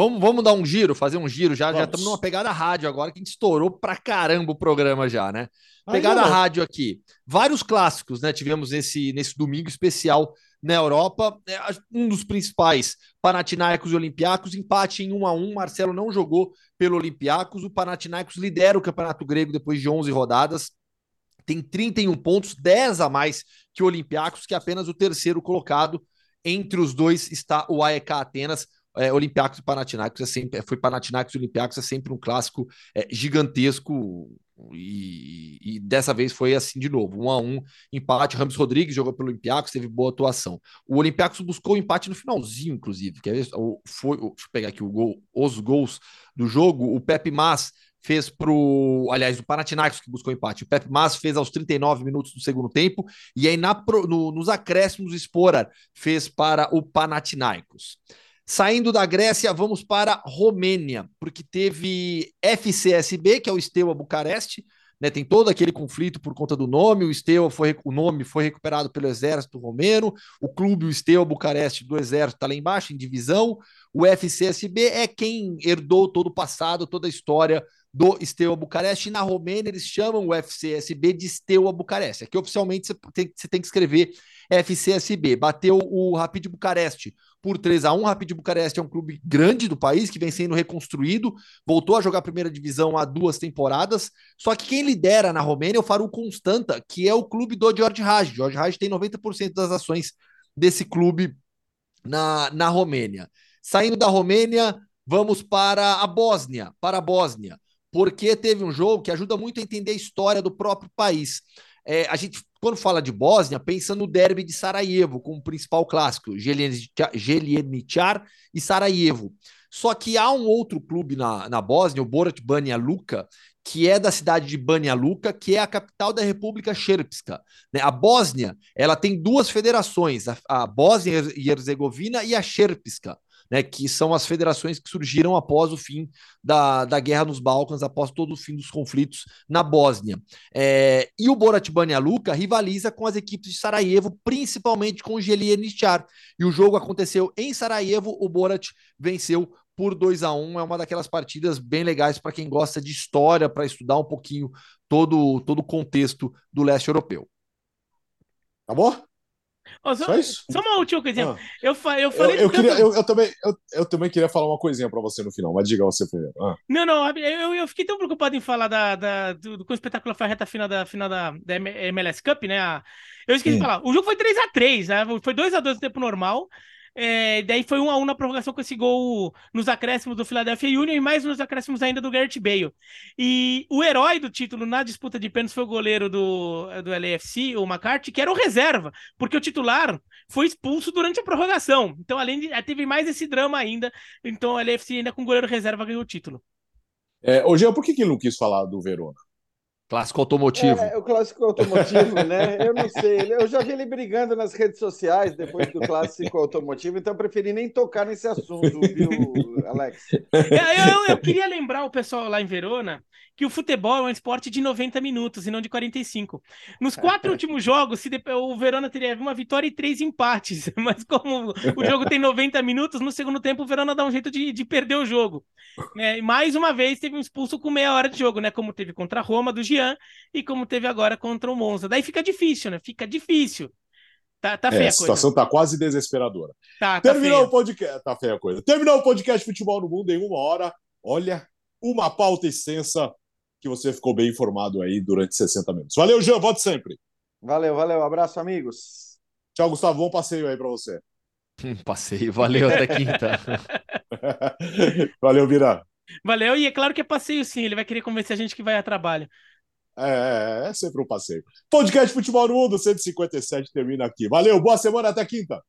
Vamos, vamos dar um giro, fazer um giro já. Vamos. Já estamos numa pegada rádio agora que a gente estourou pra caramba o programa já, né? Pegada rádio aqui. Vários clássicos, né? Tivemos nesse, nesse domingo especial na Europa. É, um dos principais, Panathinaikos e Olympiacos, empate em 1 a 1 Marcelo não jogou pelo Olympiacos. O Panathinaikos lidera o Campeonato Grego depois de 11 rodadas tem 31 pontos, 10 a mais que o Olympiacos, que é apenas o terceiro colocado. Entre os dois está o AEK Atenas. É, Olympiacos e Panathinaikos é sempre, foi Panathinaikos e Olympiacos é sempre um clássico é, gigantesco e, e, dessa vez foi assim de novo, um a um, empate. Ramos Rodrigues jogou pelo Olympiacos, teve boa atuação. O Olympiacos buscou o empate no finalzinho, inclusive. Ver? Foi, deixa eu pegar aqui gol, os gols do jogo. O Pepe Mas fez pro, aliás, o Panathinaikos que buscou empate. O Pepe Mas fez aos 39 minutos do segundo tempo e aí na, no, nos acréscimos o Sporar fez para o Panathinaikos. Saindo da Grécia, vamos para Romênia, porque teve FCSB, que é o Steaua Bucareste, né, tem todo aquele conflito por conta do nome, o Steaua foi o nome foi recuperado pelo exército romeno, o clube o Steaua Bucareste do exército está lá embaixo em divisão, o FCSB é quem herdou todo o passado, toda a história do Steaua Bucareste. Na Romênia eles chamam o FCSB de Steaua Bucareste. Aqui oficialmente você tem, tem que escrever FCSB. Bateu o Rapid Bucareste por 3 a 1 Rapid Bucareste é um clube grande do país que vem sendo reconstruído, voltou a jogar a primeira divisão há duas temporadas. Só que quem lidera na Romênia é o Faru Constanta, que é o clube do George Raj. George Raj tem 90% das ações desse clube na, na Romênia. Saindo da Romênia, vamos para a Bósnia, para a Bósnia porque teve um jogo que ajuda muito a entender a história do próprio país. É, a gente, quando fala de Bósnia, pensa no derby de Sarajevo como principal clássico, Geljenichar e Sarajevo. Só que há um outro clube na, na Bósnia, o Borat Banja Luka, que é da cidade de Banja Luka, que é a capital da República Srpska. Né? A Bósnia, ela tem duas federações, a, a Bósnia e Herzegovina e a Srpska né, que são as federações que surgiram após o fim da, da guerra nos Balcãs, após todo o fim dos conflitos na Bósnia. É, e o Borat Banja Luka rivaliza com as equipes de Sarajevo, principalmente com o Gelinichar. E o jogo aconteceu em Sarajevo, o Borat venceu por 2 a 1 um, é uma daquelas partidas bem legais para quem gosta de história, para estudar um pouquinho todo, todo o contexto do leste europeu. Acabou? Oh, só, só, isso? Só uma última coisinha. Ah. Eu, eu falei. Eu, eu queria, eu, eu, também, eu, eu também queria falar uma coisinha para você no final, mas diga você primeiro. Ah. Não, não, eu, eu fiquei tão preocupado em falar da, da, do, do, com o espetáculo foi a reta final da, final da, da MLS Cup, né? Eu esqueci Sim. de falar. O jogo foi 3x3, né? Foi 2x2 no tempo normal. É, daí foi um a um na prorrogação com esse gol nos acréscimos do Philadelphia Union e mais nos acréscimos ainda do Garrett Bale. E o herói do título na disputa de pênaltis foi o goleiro do, do LAFC, o McCarthy, que era o reserva, porque o titular foi expulso durante a prorrogação. Então, além de. Teve mais esse drama ainda. Então, o LAFC ainda com o goleiro reserva ganhou o título. É, ô, Jean, por que, que não quis falar do Verona? Clássico automotivo. É, o clássico automotivo, né? Eu não sei. Eu já vi ele brigando nas redes sociais depois do clássico automotivo, então eu preferi nem tocar nesse assunto, viu, Alex? Eu, eu, eu queria lembrar o pessoal lá em Verona que o futebol é um esporte de 90 minutos e não de 45. Nos quatro últimos jogos, se o Verona teria uma vitória e três empates, mas como o jogo tem 90 minutos, no segundo tempo o Verona dá um jeito de, de perder o jogo. É, e mais uma vez teve um expulso com meia hora de jogo, né? Como teve contra a Roma do Gian e como teve agora contra o Monza. Daí fica difícil, né? Fica difícil. Tá, tá feia é, a, a situação tá quase desesperadora. Tá, tá Terminou feia. o podcast. Tá feia a coisa. Terminou o podcast Futebol no Mundo em uma hora. Olha, uma pauta extensa que você ficou bem informado aí durante 60 minutos. Valeu, Jean, volte sempre. Valeu, valeu. Abraço, amigos. Tchau, Gustavo. Bom passeio aí para você. passeio, valeu, até quinta. valeu, Vira. Valeu, e é claro que é passeio sim, ele vai querer convencer a gente que vai a trabalho. É, é, é sempre um passeio. Podcast Futebol no Mundo 157 termina aqui. Valeu, boa semana, até quinta.